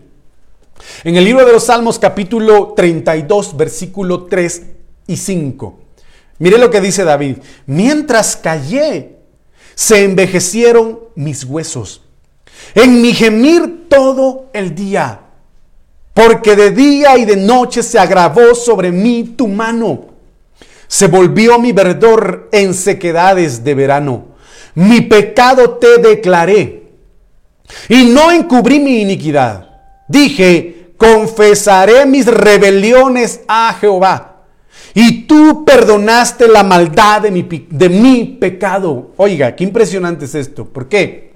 En el libro de los Salmos, capítulo 32, versículo 3 y 5. Mire lo que dice David. Mientras callé, se envejecieron mis huesos. En mi gemir todo el día. Porque de día y de noche se agravó sobre mí tu mano. Se volvió mi verdor en sequedades de verano. Mi pecado te declaré. Y no encubrí mi iniquidad. Dije, confesaré mis rebeliones a Jehová. Y tú perdonaste la maldad de mi, de mi pecado. Oiga, qué impresionante es esto. ¿Por qué?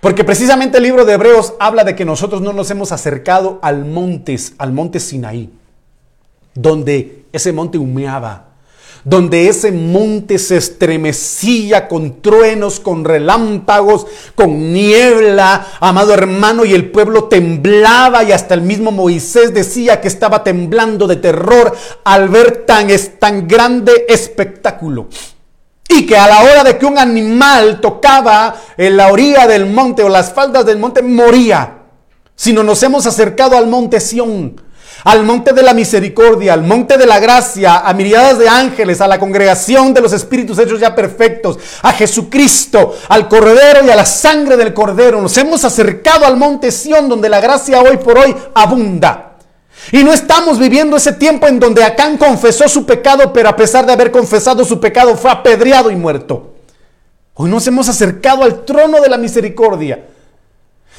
Porque precisamente el libro de Hebreos habla de que nosotros no nos hemos acercado al monte, al monte Sinaí, donde ese monte humeaba, donde ese monte se estremecía con truenos, con relámpagos, con niebla, amado hermano, y el pueblo temblaba y hasta el mismo Moisés decía que estaba temblando de terror al ver tan, tan grande espectáculo. Y que a la hora de que un animal tocaba en la orilla del monte o las faldas del monte, moría. Si no nos hemos acercado al monte Sión, al monte de la misericordia, al monte de la gracia, a miriadas de ángeles, a la congregación de los espíritus hechos ya perfectos, a Jesucristo, al Cordero y a la sangre del Cordero. Nos hemos acercado al monte Sión, donde la gracia hoy por hoy abunda. Y no estamos viviendo ese tiempo en donde Acán confesó su pecado, pero a pesar de haber confesado su pecado fue apedreado y muerto. Hoy nos hemos acercado al trono de la misericordia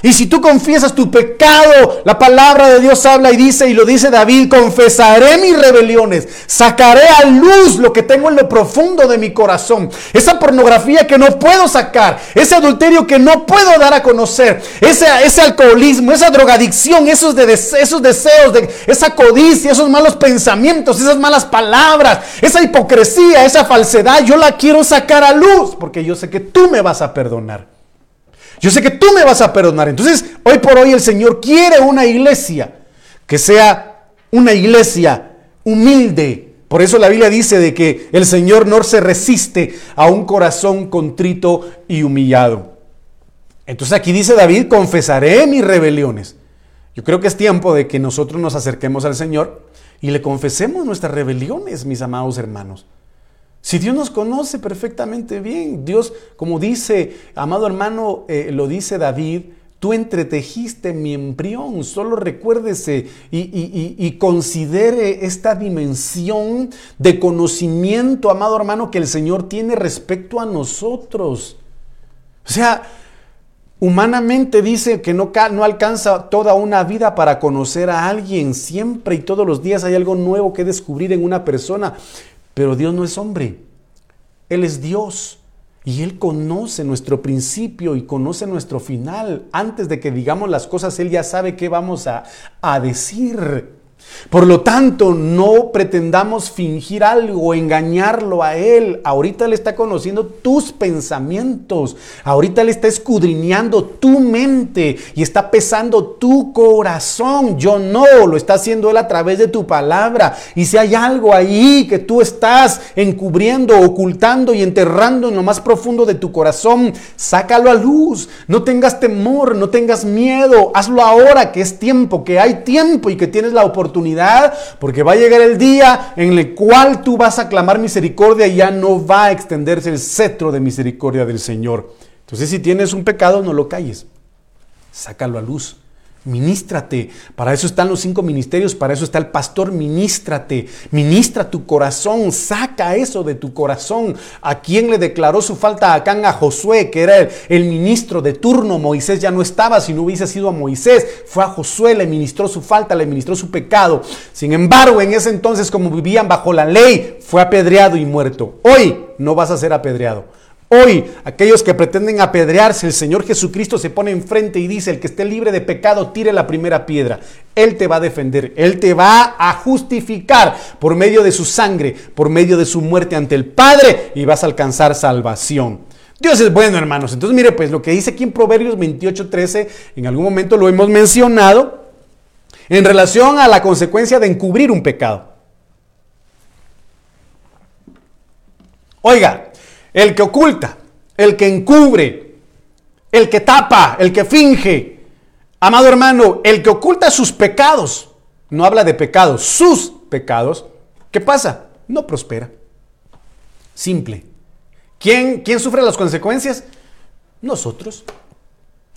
y si tú confiesas tu pecado, la palabra de Dios habla y dice, y lo dice David, confesaré mis rebeliones, sacaré a luz lo que tengo en lo profundo de mi corazón. Esa pornografía que no puedo sacar, ese adulterio que no puedo dar a conocer, ese, ese alcoholismo, esa drogadicción, esos, de, esos deseos, de, esa codicia, esos malos pensamientos, esas malas palabras, esa hipocresía, esa falsedad, yo la quiero sacar a luz porque yo sé que tú me vas a perdonar. Yo sé que tú me vas a perdonar. Entonces, hoy por hoy el Señor quiere una iglesia que sea una iglesia humilde. Por eso la Biblia dice de que el Señor no se resiste a un corazón contrito y humillado. Entonces aquí dice David, confesaré mis rebeliones. Yo creo que es tiempo de que nosotros nos acerquemos al Señor y le confesemos nuestras rebeliones, mis amados hermanos. Si Dios nos conoce perfectamente bien, Dios, como dice, amado hermano, eh, lo dice David, tú entretejiste mi embrión, solo recuérdese y, considere esta dimensión de conocimiento, amado hermano, que el Señor tiene respecto a nosotros. O sea, Humanamente dice que no, alcanza toda una vida para conocer a alguien. Siempre y todos los días hay algo nuevo que descubrir en una persona. Pero Dios no es hombre, Él es Dios. Y Él conoce nuestro principio y conoce nuestro final. Antes de que digamos las cosas, Él ya sabe qué vamos a, a decir. Por lo tanto, no pretendamos fingir algo, engañarlo a Él. Ahorita Él está conociendo tus pensamientos. Ahorita Él está escudriñando tu mente y está pesando tu corazón. Yo no, lo está haciendo Él a través de tu palabra. Y si hay algo ahí que tú estás encubriendo, ocultando y enterrando en lo más profundo de tu corazón, sácalo a luz. No tengas temor, no tengas miedo. Hazlo ahora que es tiempo, que hay tiempo y que tienes la oportunidad porque va a llegar el día en el cual tú vas a clamar misericordia y ya no va a extenderse el cetro de misericordia del Señor. Entonces si tienes un pecado, no lo calles, sácalo a luz. Ministrate. Para eso están los cinco ministerios, para eso está el pastor. Ministrate. Ministra tu corazón. Saca eso de tu corazón. ¿A quién le declaró su falta a Acán? A Josué, que era el, ministro de turno. Moisés ya no estaba. Si no hubiese sido a Moisés, fue a Josué, le ministró su falta, le ministró su pecado. Sin embargo, en ese entonces, como vivían bajo la ley, fue apedreado y muerto. Hoy no vas a ser apedreado. Hoy, aquellos que pretenden apedrearse, el Señor Jesucristo se pone enfrente y dice, el que esté libre de pecado, tire la primera piedra. Él te va a defender, Él te va a justificar por medio de su sangre, por medio de su muerte ante el Padre y vas a alcanzar salvación. Dios es bueno, hermanos. Entonces, mire, pues lo que dice aquí en Proverbios 28:13, en algún momento lo hemos mencionado, en relación a la consecuencia de encubrir un pecado. Oiga, el que oculta, el que encubre, el que tapa, el que finge. Amado hermano, el que oculta sus pecados, no habla de pecados, sus pecados, ¿qué pasa? No prospera. Simple. ¿Quién, quién sufre las consecuencias? Nosotros.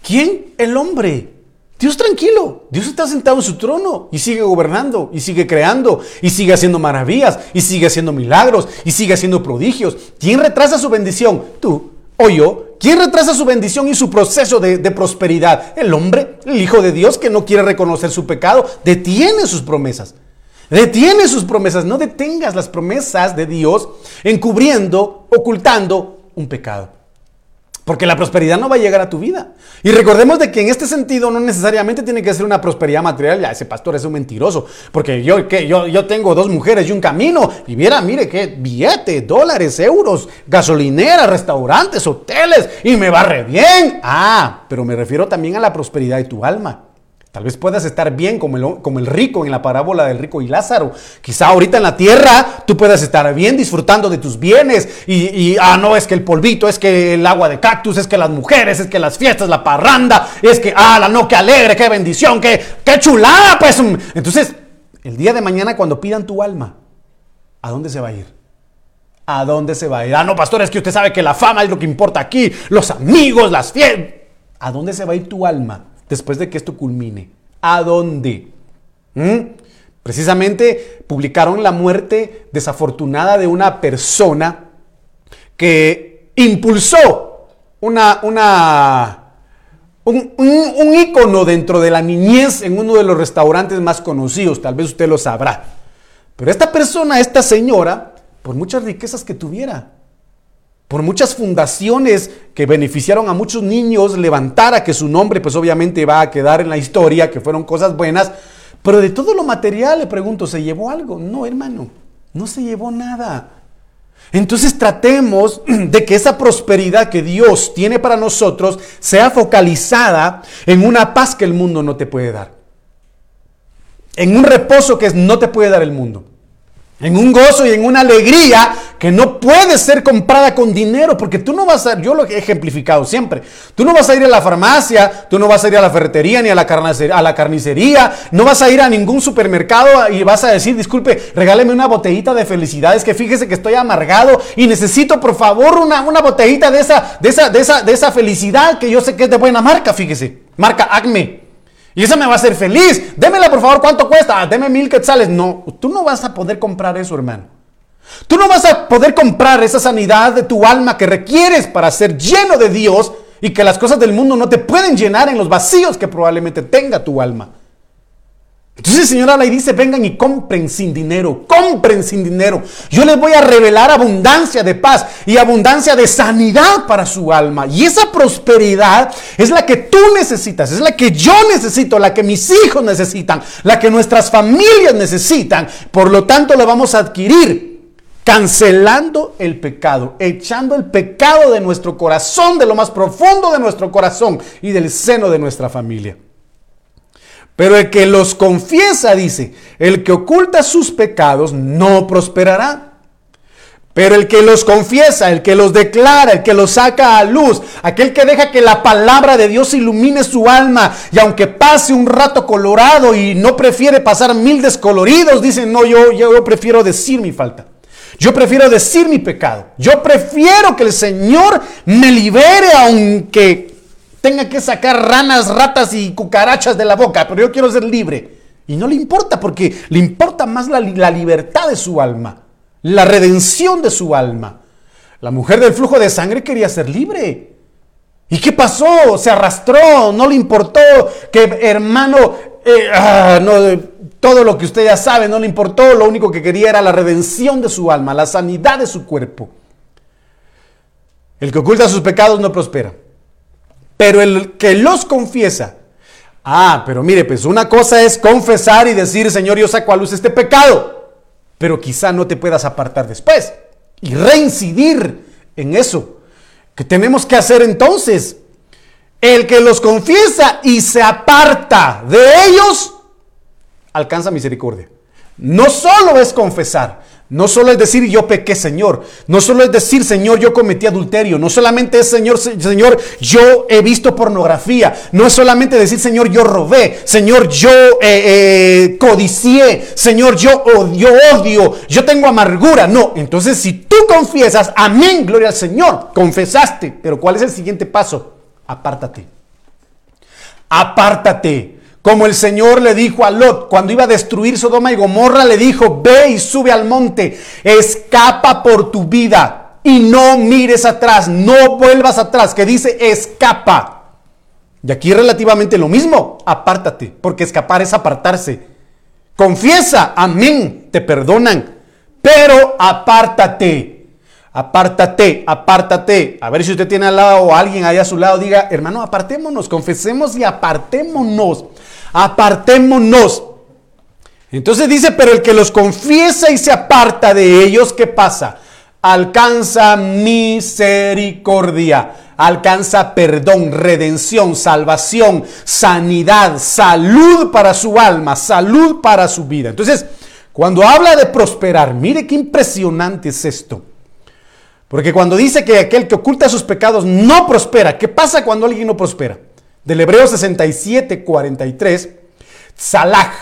¿Quién? El hombre. Dios tranquilo, Dios está sentado en su trono y sigue gobernando y sigue creando y sigue haciendo maravillas y sigue haciendo milagros y sigue haciendo prodigios. ¿Quién retrasa su bendición? Tú o yo. ¿Quién retrasa su bendición y su proceso de, prosperidad? El hombre, el Hijo de Dios que no quiere reconocer su pecado, detiene sus promesas. Detiene sus promesas. No detengas las promesas de Dios encubriendo, ocultando un pecado. Porque la prosperidad no va a llegar a tu vida. Y recordemos de que en este sentido no necesariamente tiene que ser una prosperidad material. Ya, ese pastor es un mentiroso. Porque yo, ¿qué? yo, yo tengo dos mujeres y un camino. Y mira, mire qué billetes, dólares, euros, gasolineras, restaurantes, hoteles. Y me va re bien. Ah, pero me refiero también a la prosperidad de tu alma. Tal vez puedas estar bien como el, rico en la parábola del rico y Lázaro. Quizá ahorita en la tierra tú puedas estar bien disfrutando de tus bienes. Y, ah, no, es que el polvito, es que el agua de cactus, es que las mujeres, es que las fiestas, la parranda, es que, ah, la no, qué alegre, qué bendición, qué, qué chulada, pues. Entonces, el día de mañana cuando pidan tu alma, ¿a dónde se va a ir? ¿A dónde se va a ir? Ah, no, pastor, es que usted sabe que la fama es lo que importa aquí, los amigos, las fiestas. ¿A dónde se va a ir tu alma? Después de que esto culmine? ¿A dónde? ¿Mm? Precisamente publicaron la muerte desafortunada de una persona que impulsó una, una, un, un, ícono dentro de la niñez en uno de los restaurantes más conocidos, tal vez usted lo sabrá. Pero esta persona, esta señora, por muchas riquezas que tuviera, por muchas fundaciones que beneficiaron a muchos niños, levantara que su nombre pues obviamente va a quedar en la historia, que fueron cosas buenas, pero de todo lo material le pregunto, ¿se llevó algo? No, hermano, no se llevó nada. Entonces tratemos <clears throat> de que esa prosperidad que Dios tiene para nosotros sea focalizada en una paz que el mundo no te puede dar. En un reposo que no te puede dar el mundo en un gozo y en una alegría que no puede ser comprada con dinero, porque tú no vas a, yo lo he ejemplificado siempre, tú no vas a ir a la farmacia, tú no vas a ir a la ferretería ni a la, carnicería, a la carnicería, no vas a ir a ningún supermercado y vas a decir, disculpe, regáleme una botellita de felicidades, que fíjese que estoy amargado y necesito por favor una, una botellita de esa, de, esa, de, esa, de esa felicidad que yo sé que es de buena marca, fíjese, marca Acme. Y eso me va a hacer feliz. Démela, por favor, ¿cuánto cuesta? Ah, deme mil quetzales. No, tú no vas a poder comprar eso, hermano. Tú no vas a poder comprar esa sanidad de tu alma que requieres para ser lleno de Dios y que las cosas del mundo no te pueden llenar en los vacíos que probablemente tenga tu alma. Entonces el Señor habla dice, vengan y compren sin dinero, compren sin dinero. Yo les voy a revelar abundancia de paz y abundancia de sanidad para su alma. Y esa prosperidad es la que tú necesitas, es la que yo necesito, la que mis hijos necesitan, la que nuestras familias necesitan. Por lo tanto, la vamos a adquirir cancelando el pecado, echando el pecado de nuestro corazón, de lo más profundo de nuestro corazón y del seno de nuestra familia. Pero el que los confiesa, dice, el que oculta sus pecados no prosperará. Pero el que los confiesa, el que los declara, el que los saca a luz, aquel que deja que la palabra de Dios ilumine su alma y aunque pase un rato colorado y no prefiere pasar mil descoloridos, dice, no, yo, yo prefiero decir mi falta. Yo prefiero decir mi pecado. Yo prefiero que el Señor me libere aunque tenga que sacar ranas, ratas y cucarachas de la boca, pero yo quiero ser libre. Y no le importa porque le importa más la, libertad de su alma, la redención de su alma. La mujer del flujo de sangre quería ser libre. ¿Y qué pasó? Se arrastró, no le importó que hermano, eh, ah, no, todo lo que usted ya sabe, no le importó, lo único que quería era la redención de su alma, la sanidad de su cuerpo. El que oculta sus pecados no prospera. Pero el que los confiesa, ah, pero mire, pues una cosa es confesar y decir, Señor, yo saco a luz este pecado, pero quizá no te puedas apartar después y reincidir en eso. ¿Qué tenemos que hacer entonces? El que los confiesa y se aparta de ellos, alcanza misericordia. No solo es confesar, no solo es decir yo pequé, Señor. No solo es decir, Señor, yo cometí adulterio. No solamente es, Señor, Señor, yo he visto pornografía. No es solamente decir, Señor, yo robé. Señor, yo eh, eh, codicié. Señor, yo odio, odio. Yo tengo amargura. No. Entonces, si tú confiesas, amén, gloria al Señor. Confesaste. Pero ¿cuál es el siguiente paso? Apártate. Apártate. Como el Señor le dijo a Lot cuando iba a destruir Sodoma y Gomorra, le dijo, ve y sube al monte, escapa por tu vida y no mires atrás, no vuelvas atrás, que dice escapa. Y aquí relativamente lo mismo, apártate, porque escapar es apartarse. Confiesa, amén, te perdonan, pero apártate. Apártate, apártate. A ver si usted tiene al lado o alguien ahí a su lado, diga, hermano, apartémonos, confesemos y apartémonos. Apartémonos. Entonces dice, pero el que los confiesa y se aparta de ellos, ¿qué pasa? Alcanza misericordia, alcanza perdón, redención, salvación, sanidad, salud para su alma, salud para su vida. Entonces, cuando habla de prosperar, mire qué impresionante es esto. Porque cuando dice que aquel que oculta sus pecados no prospera, ¿qué pasa cuando alguien no prospera? Del Hebreo 67, 43, Salah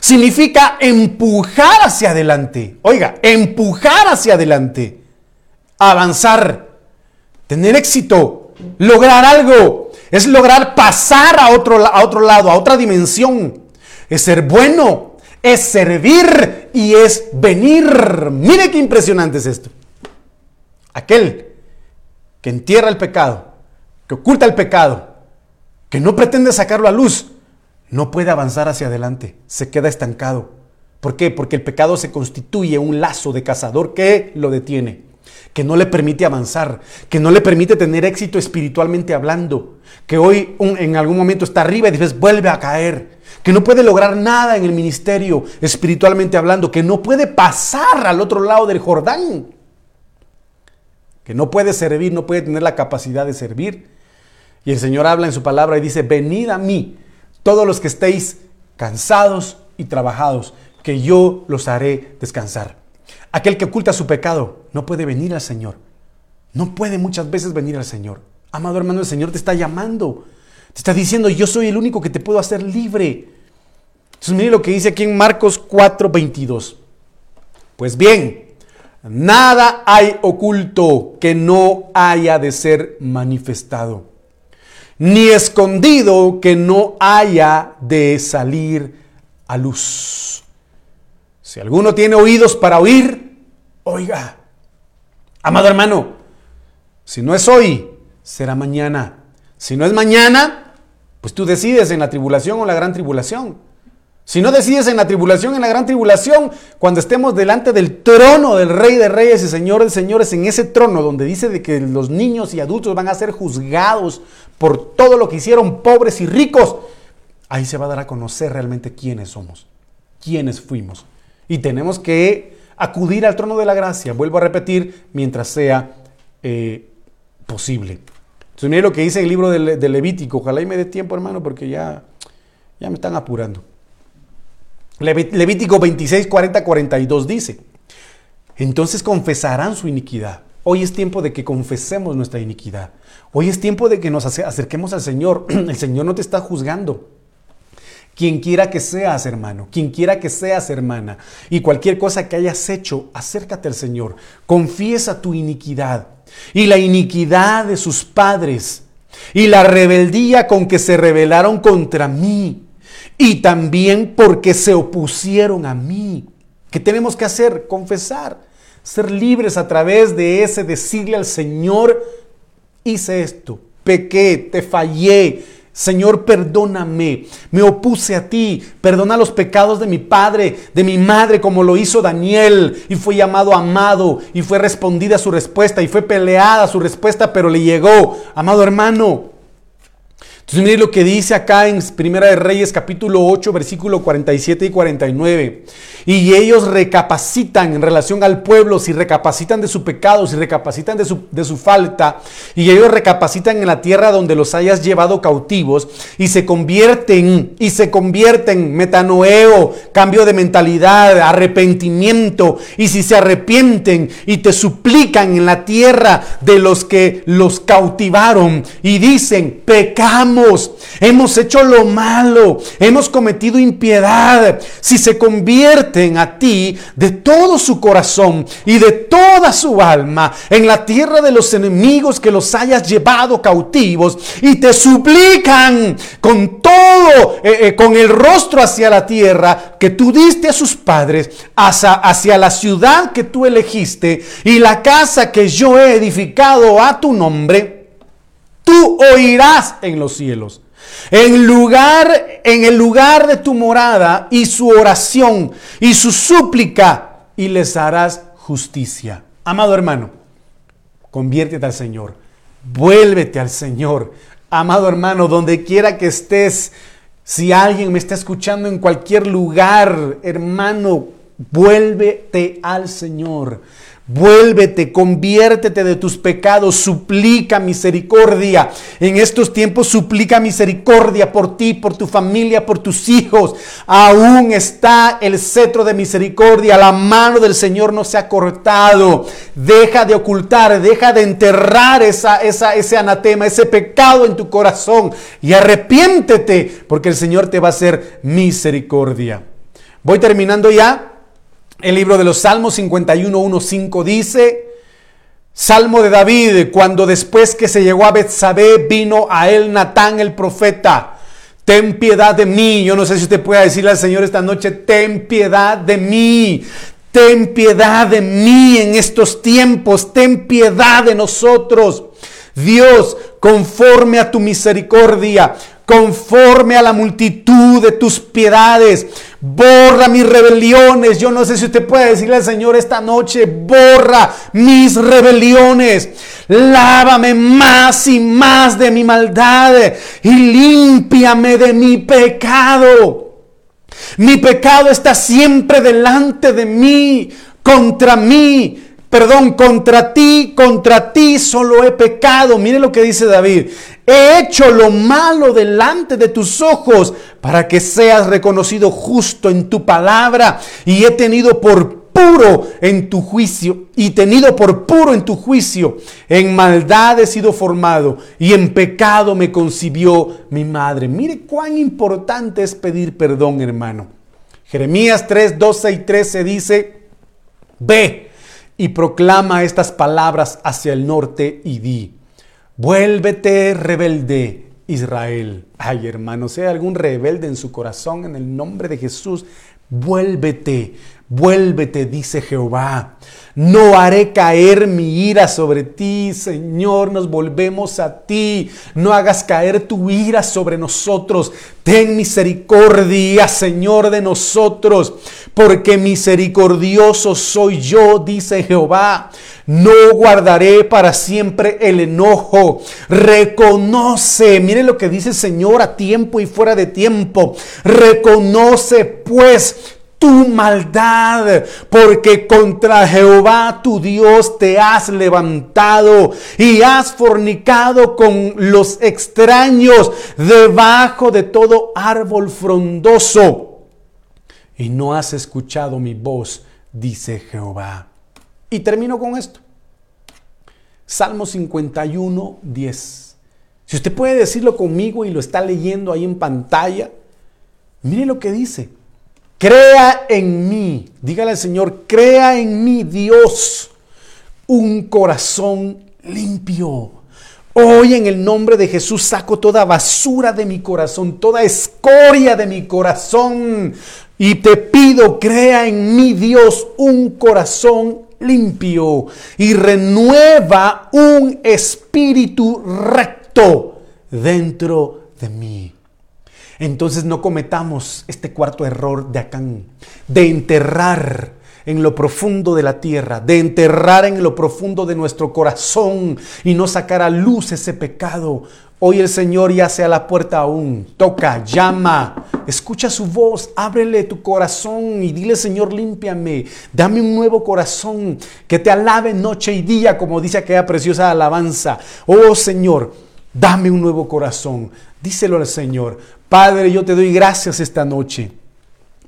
significa empujar hacia adelante. Oiga, empujar hacia adelante, avanzar, tener éxito, lograr algo. Es lograr pasar a otro, a otro lado, a otra dimensión. Es ser bueno, es servir y es venir. Mire qué impresionante es esto. Aquel que entierra el pecado, que oculta el pecado, que no pretende sacarlo a luz, no puede avanzar hacia adelante, se queda estancado. ¿Por qué? Porque el pecado se constituye un lazo de cazador que lo detiene, que no le permite avanzar, que no le permite tener éxito espiritualmente hablando, que hoy en algún momento está arriba y después vuelve a caer, que no puede lograr nada en el ministerio espiritualmente hablando, que no puede pasar al otro lado del Jordán que no puede servir, no puede tener la capacidad de servir. Y el Señor habla en su palabra y dice, venid a mí, todos los que estéis cansados y trabajados, que yo los haré descansar. Aquel que oculta su pecado no puede venir al Señor. No puede muchas veces venir al Señor. Amado hermano, el Señor te está llamando. Te está diciendo, yo soy el único que te puedo hacer libre. Entonces mire lo que dice aquí en Marcos 4:22. Pues bien, Nada hay oculto que no haya de ser manifestado, ni escondido que no haya de salir a luz. Si alguno tiene oídos para oír, oiga. Amado hermano, si no es hoy, será mañana. Si no es mañana, pues tú decides en la tribulación o la gran tribulación. Si no decides en la tribulación, en la gran tribulación, cuando estemos delante del trono del Rey de Reyes y Señor de Señores, en ese trono donde dice de que los niños y adultos van a ser juzgados por todo lo que hicieron pobres y ricos, ahí se va a dar a conocer realmente quiénes somos, quiénes fuimos. Y tenemos que acudir al trono de la gracia, vuelvo a repetir, mientras sea eh, posible. Entonces, mire lo que dice el libro de, Levítico. Ojalá y me dé tiempo, hermano, porque ya, ya me están apurando. Levítico 26, 40, 42 dice, entonces confesarán su iniquidad. Hoy es tiempo de que confesemos nuestra iniquidad. Hoy es tiempo de que nos acerquemos al Señor. <clears throat> El Señor no te está juzgando. Quien quiera que seas, hermano, quien quiera que seas, hermana, y cualquier cosa que hayas hecho, acércate al Señor. Confiesa tu iniquidad y la iniquidad de sus padres y la rebeldía con que se rebelaron contra mí y también porque se opusieron a mí. ¿Qué tenemos que hacer? Confesar, ser libres a través de ese decirle al Señor, hice esto, pequé, te fallé. Señor, perdóname, me opuse a ti, perdona los pecados de mi padre, de mi madre, como lo hizo Daniel, y fue llamado amado, y fue respondida su respuesta, y fue peleada su respuesta, pero le llegó. Amado hermano, entonces mire lo que dice acá en Primera de Reyes capítulo 8 versículo 47 y 49. Y ellos recapacitan en relación al pueblo, si recapacitan de su pecado, si recapacitan de su, de su falta, y ellos recapacitan en la tierra donde los hayas llevado cautivos, y se convierten, y se convierten, metanoeo, cambio de mentalidad, arrepentimiento, y si se arrepienten y te suplican en la tierra de los que los cautivaron, y dicen, pecamos, hemos hecho lo malo, hemos cometido impiedad, si se convierten a ti de todo su corazón y de toda su alma en la tierra de los enemigos que los hayas llevado cautivos y te suplican con todo, eh, eh, con el rostro hacia la tierra que tú diste a sus padres, hacia, hacia la ciudad que tú elegiste y la casa que yo he edificado a tu nombre, tú oirás en los cielos. En lugar, en el lugar de tu morada y su oración y su súplica y les harás justicia. Amado hermano, conviértete al Señor. Vuélvete al Señor. Amado hermano, donde quiera que estés, si alguien me está escuchando en cualquier lugar, hermano, vuélvete al Señor. Vuélvete, conviértete de tus pecados, suplica misericordia. En estos tiempos suplica misericordia por ti, por tu familia, por tus hijos. Aún está el cetro de misericordia, la mano del Señor no se ha cortado. Deja de ocultar, deja de enterrar esa, esa, ese anatema, ese pecado en tu corazón y arrepiéntete porque el Señor te va a hacer misericordia. Voy terminando ya. El libro de los Salmos 51, 5 dice, Salmo de David, cuando después que se llegó a Betsabé vino a él Natán el profeta. Ten piedad de mí. Yo no sé si usted puede decirle al Señor esta noche, ten piedad de mí. Ten piedad de mí en estos tiempos. Ten piedad de nosotros. Dios, conforme a tu misericordia, conforme a la multitud de tus piedades. Borra mis rebeliones. Yo no sé si usted puede decirle al Señor esta noche, borra mis rebeliones. Lávame más y más de mi maldad y límpiame de mi pecado. Mi pecado está siempre delante de mí, contra mí perdón, contra ti, contra ti solo he pecado. Mire lo que dice David. He hecho lo malo delante de tus ojos para que seas reconocido justo en tu palabra y he tenido por puro en tu juicio y tenido por puro en tu juicio. En maldad he sido formado y en pecado me concibió mi madre. Mire cuán importante es pedir perdón, hermano. Jeremías 3, 12 y 13 dice, ve y proclama estas palabras hacia el norte y di, vuélvete rebelde Israel. Ay hermano, hay algún rebelde en su corazón, en el nombre de Jesús, vuélvete, vuélvete, dice Jehová. No haré caer mi ira sobre ti, Señor, nos volvemos a ti. No hagas caer tu ira sobre nosotros. Ten misericordia, Señor, de nosotros, porque misericordioso soy yo, dice Jehová. No guardaré para siempre el enojo. Reconoce, mire lo que dice el Señor a tiempo y fuera de tiempo. Reconoce pues tu maldad, porque contra Jehová tu Dios te has levantado y has fornicado con los extraños debajo de todo árbol frondoso. Y no has escuchado mi voz, dice Jehová. Y termino con esto. Salmo 51, 10. Si usted puede decirlo conmigo y lo está leyendo ahí en pantalla, mire lo que dice. Crea en mí, dígale al Señor, crea en mí, Dios, un corazón limpio. Hoy en el nombre de Jesús saco toda basura de mi corazón, toda escoria de mi corazón. Y te pido, crea en mí, Dios, un corazón limpio y renueva un espíritu recto dentro de mí. Entonces no cometamos este cuarto error de Acán, de enterrar en lo profundo de la tierra, de enterrar en lo profundo de nuestro corazón y no sacar a luz ese pecado. Hoy el Señor ya sea la puerta aún, toca, llama, escucha su voz, ábrele tu corazón y dile Señor, límpiame, dame un nuevo corazón que te alabe noche y día, como dice aquella preciosa alabanza. Oh Señor, dame un nuevo corazón. Díselo al Señor, Padre, yo te doy gracias esta noche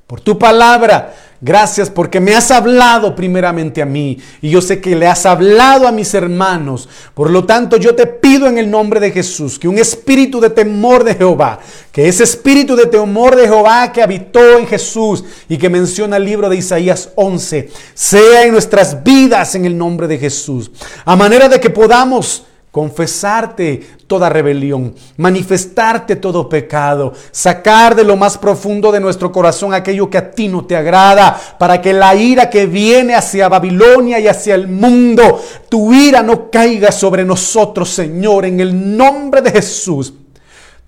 por tu palabra. Gracias porque me has hablado primeramente a mí y yo sé que le has hablado a mis hermanos. Por lo tanto, yo te pido en el nombre de Jesús que un espíritu de temor de Jehová, que ese espíritu de temor de Jehová que habitó en Jesús y que menciona el libro de Isaías 11, sea en nuestras vidas en el nombre de Jesús. A manera de que podamos confesarte toda rebelión, manifestarte todo pecado, sacar de lo más profundo de nuestro corazón aquello que a ti no te agrada, para que la ira que viene hacia Babilonia y hacia el mundo, tu ira no caiga sobre nosotros, Señor, en el nombre de Jesús.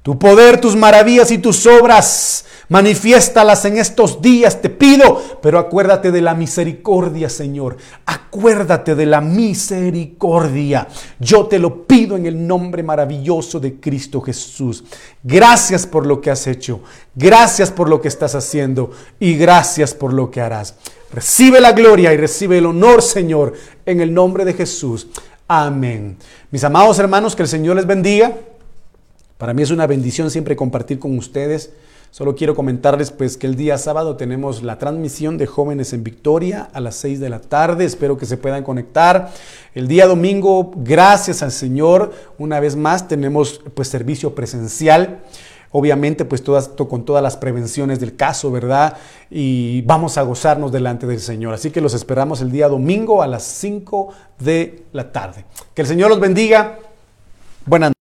Tu poder, tus maravillas y tus obras Manifiéstalas en estos días, te pido, pero acuérdate de la misericordia, Señor. Acuérdate de la misericordia. Yo te lo pido en el nombre maravilloso de Cristo Jesús. Gracias por lo que has hecho. Gracias por lo que estás haciendo. Y gracias por lo que harás. Recibe la gloria y recibe el honor, Señor, en el nombre de Jesús. Amén. Mis amados hermanos, que el Señor les bendiga. Para mí es una bendición siempre compartir con ustedes. Solo quiero comentarles pues que el día sábado tenemos la transmisión de jóvenes en Victoria a las 6 de la tarde. Espero que se puedan conectar. El día domingo, gracias al Señor, una vez más tenemos pues servicio presencial. Obviamente, pues con todas las prevenciones del caso, ¿verdad? Y vamos a gozarnos delante del Señor. Así que los esperamos el día domingo a las 5 de la tarde. Que el Señor los bendiga. Buenas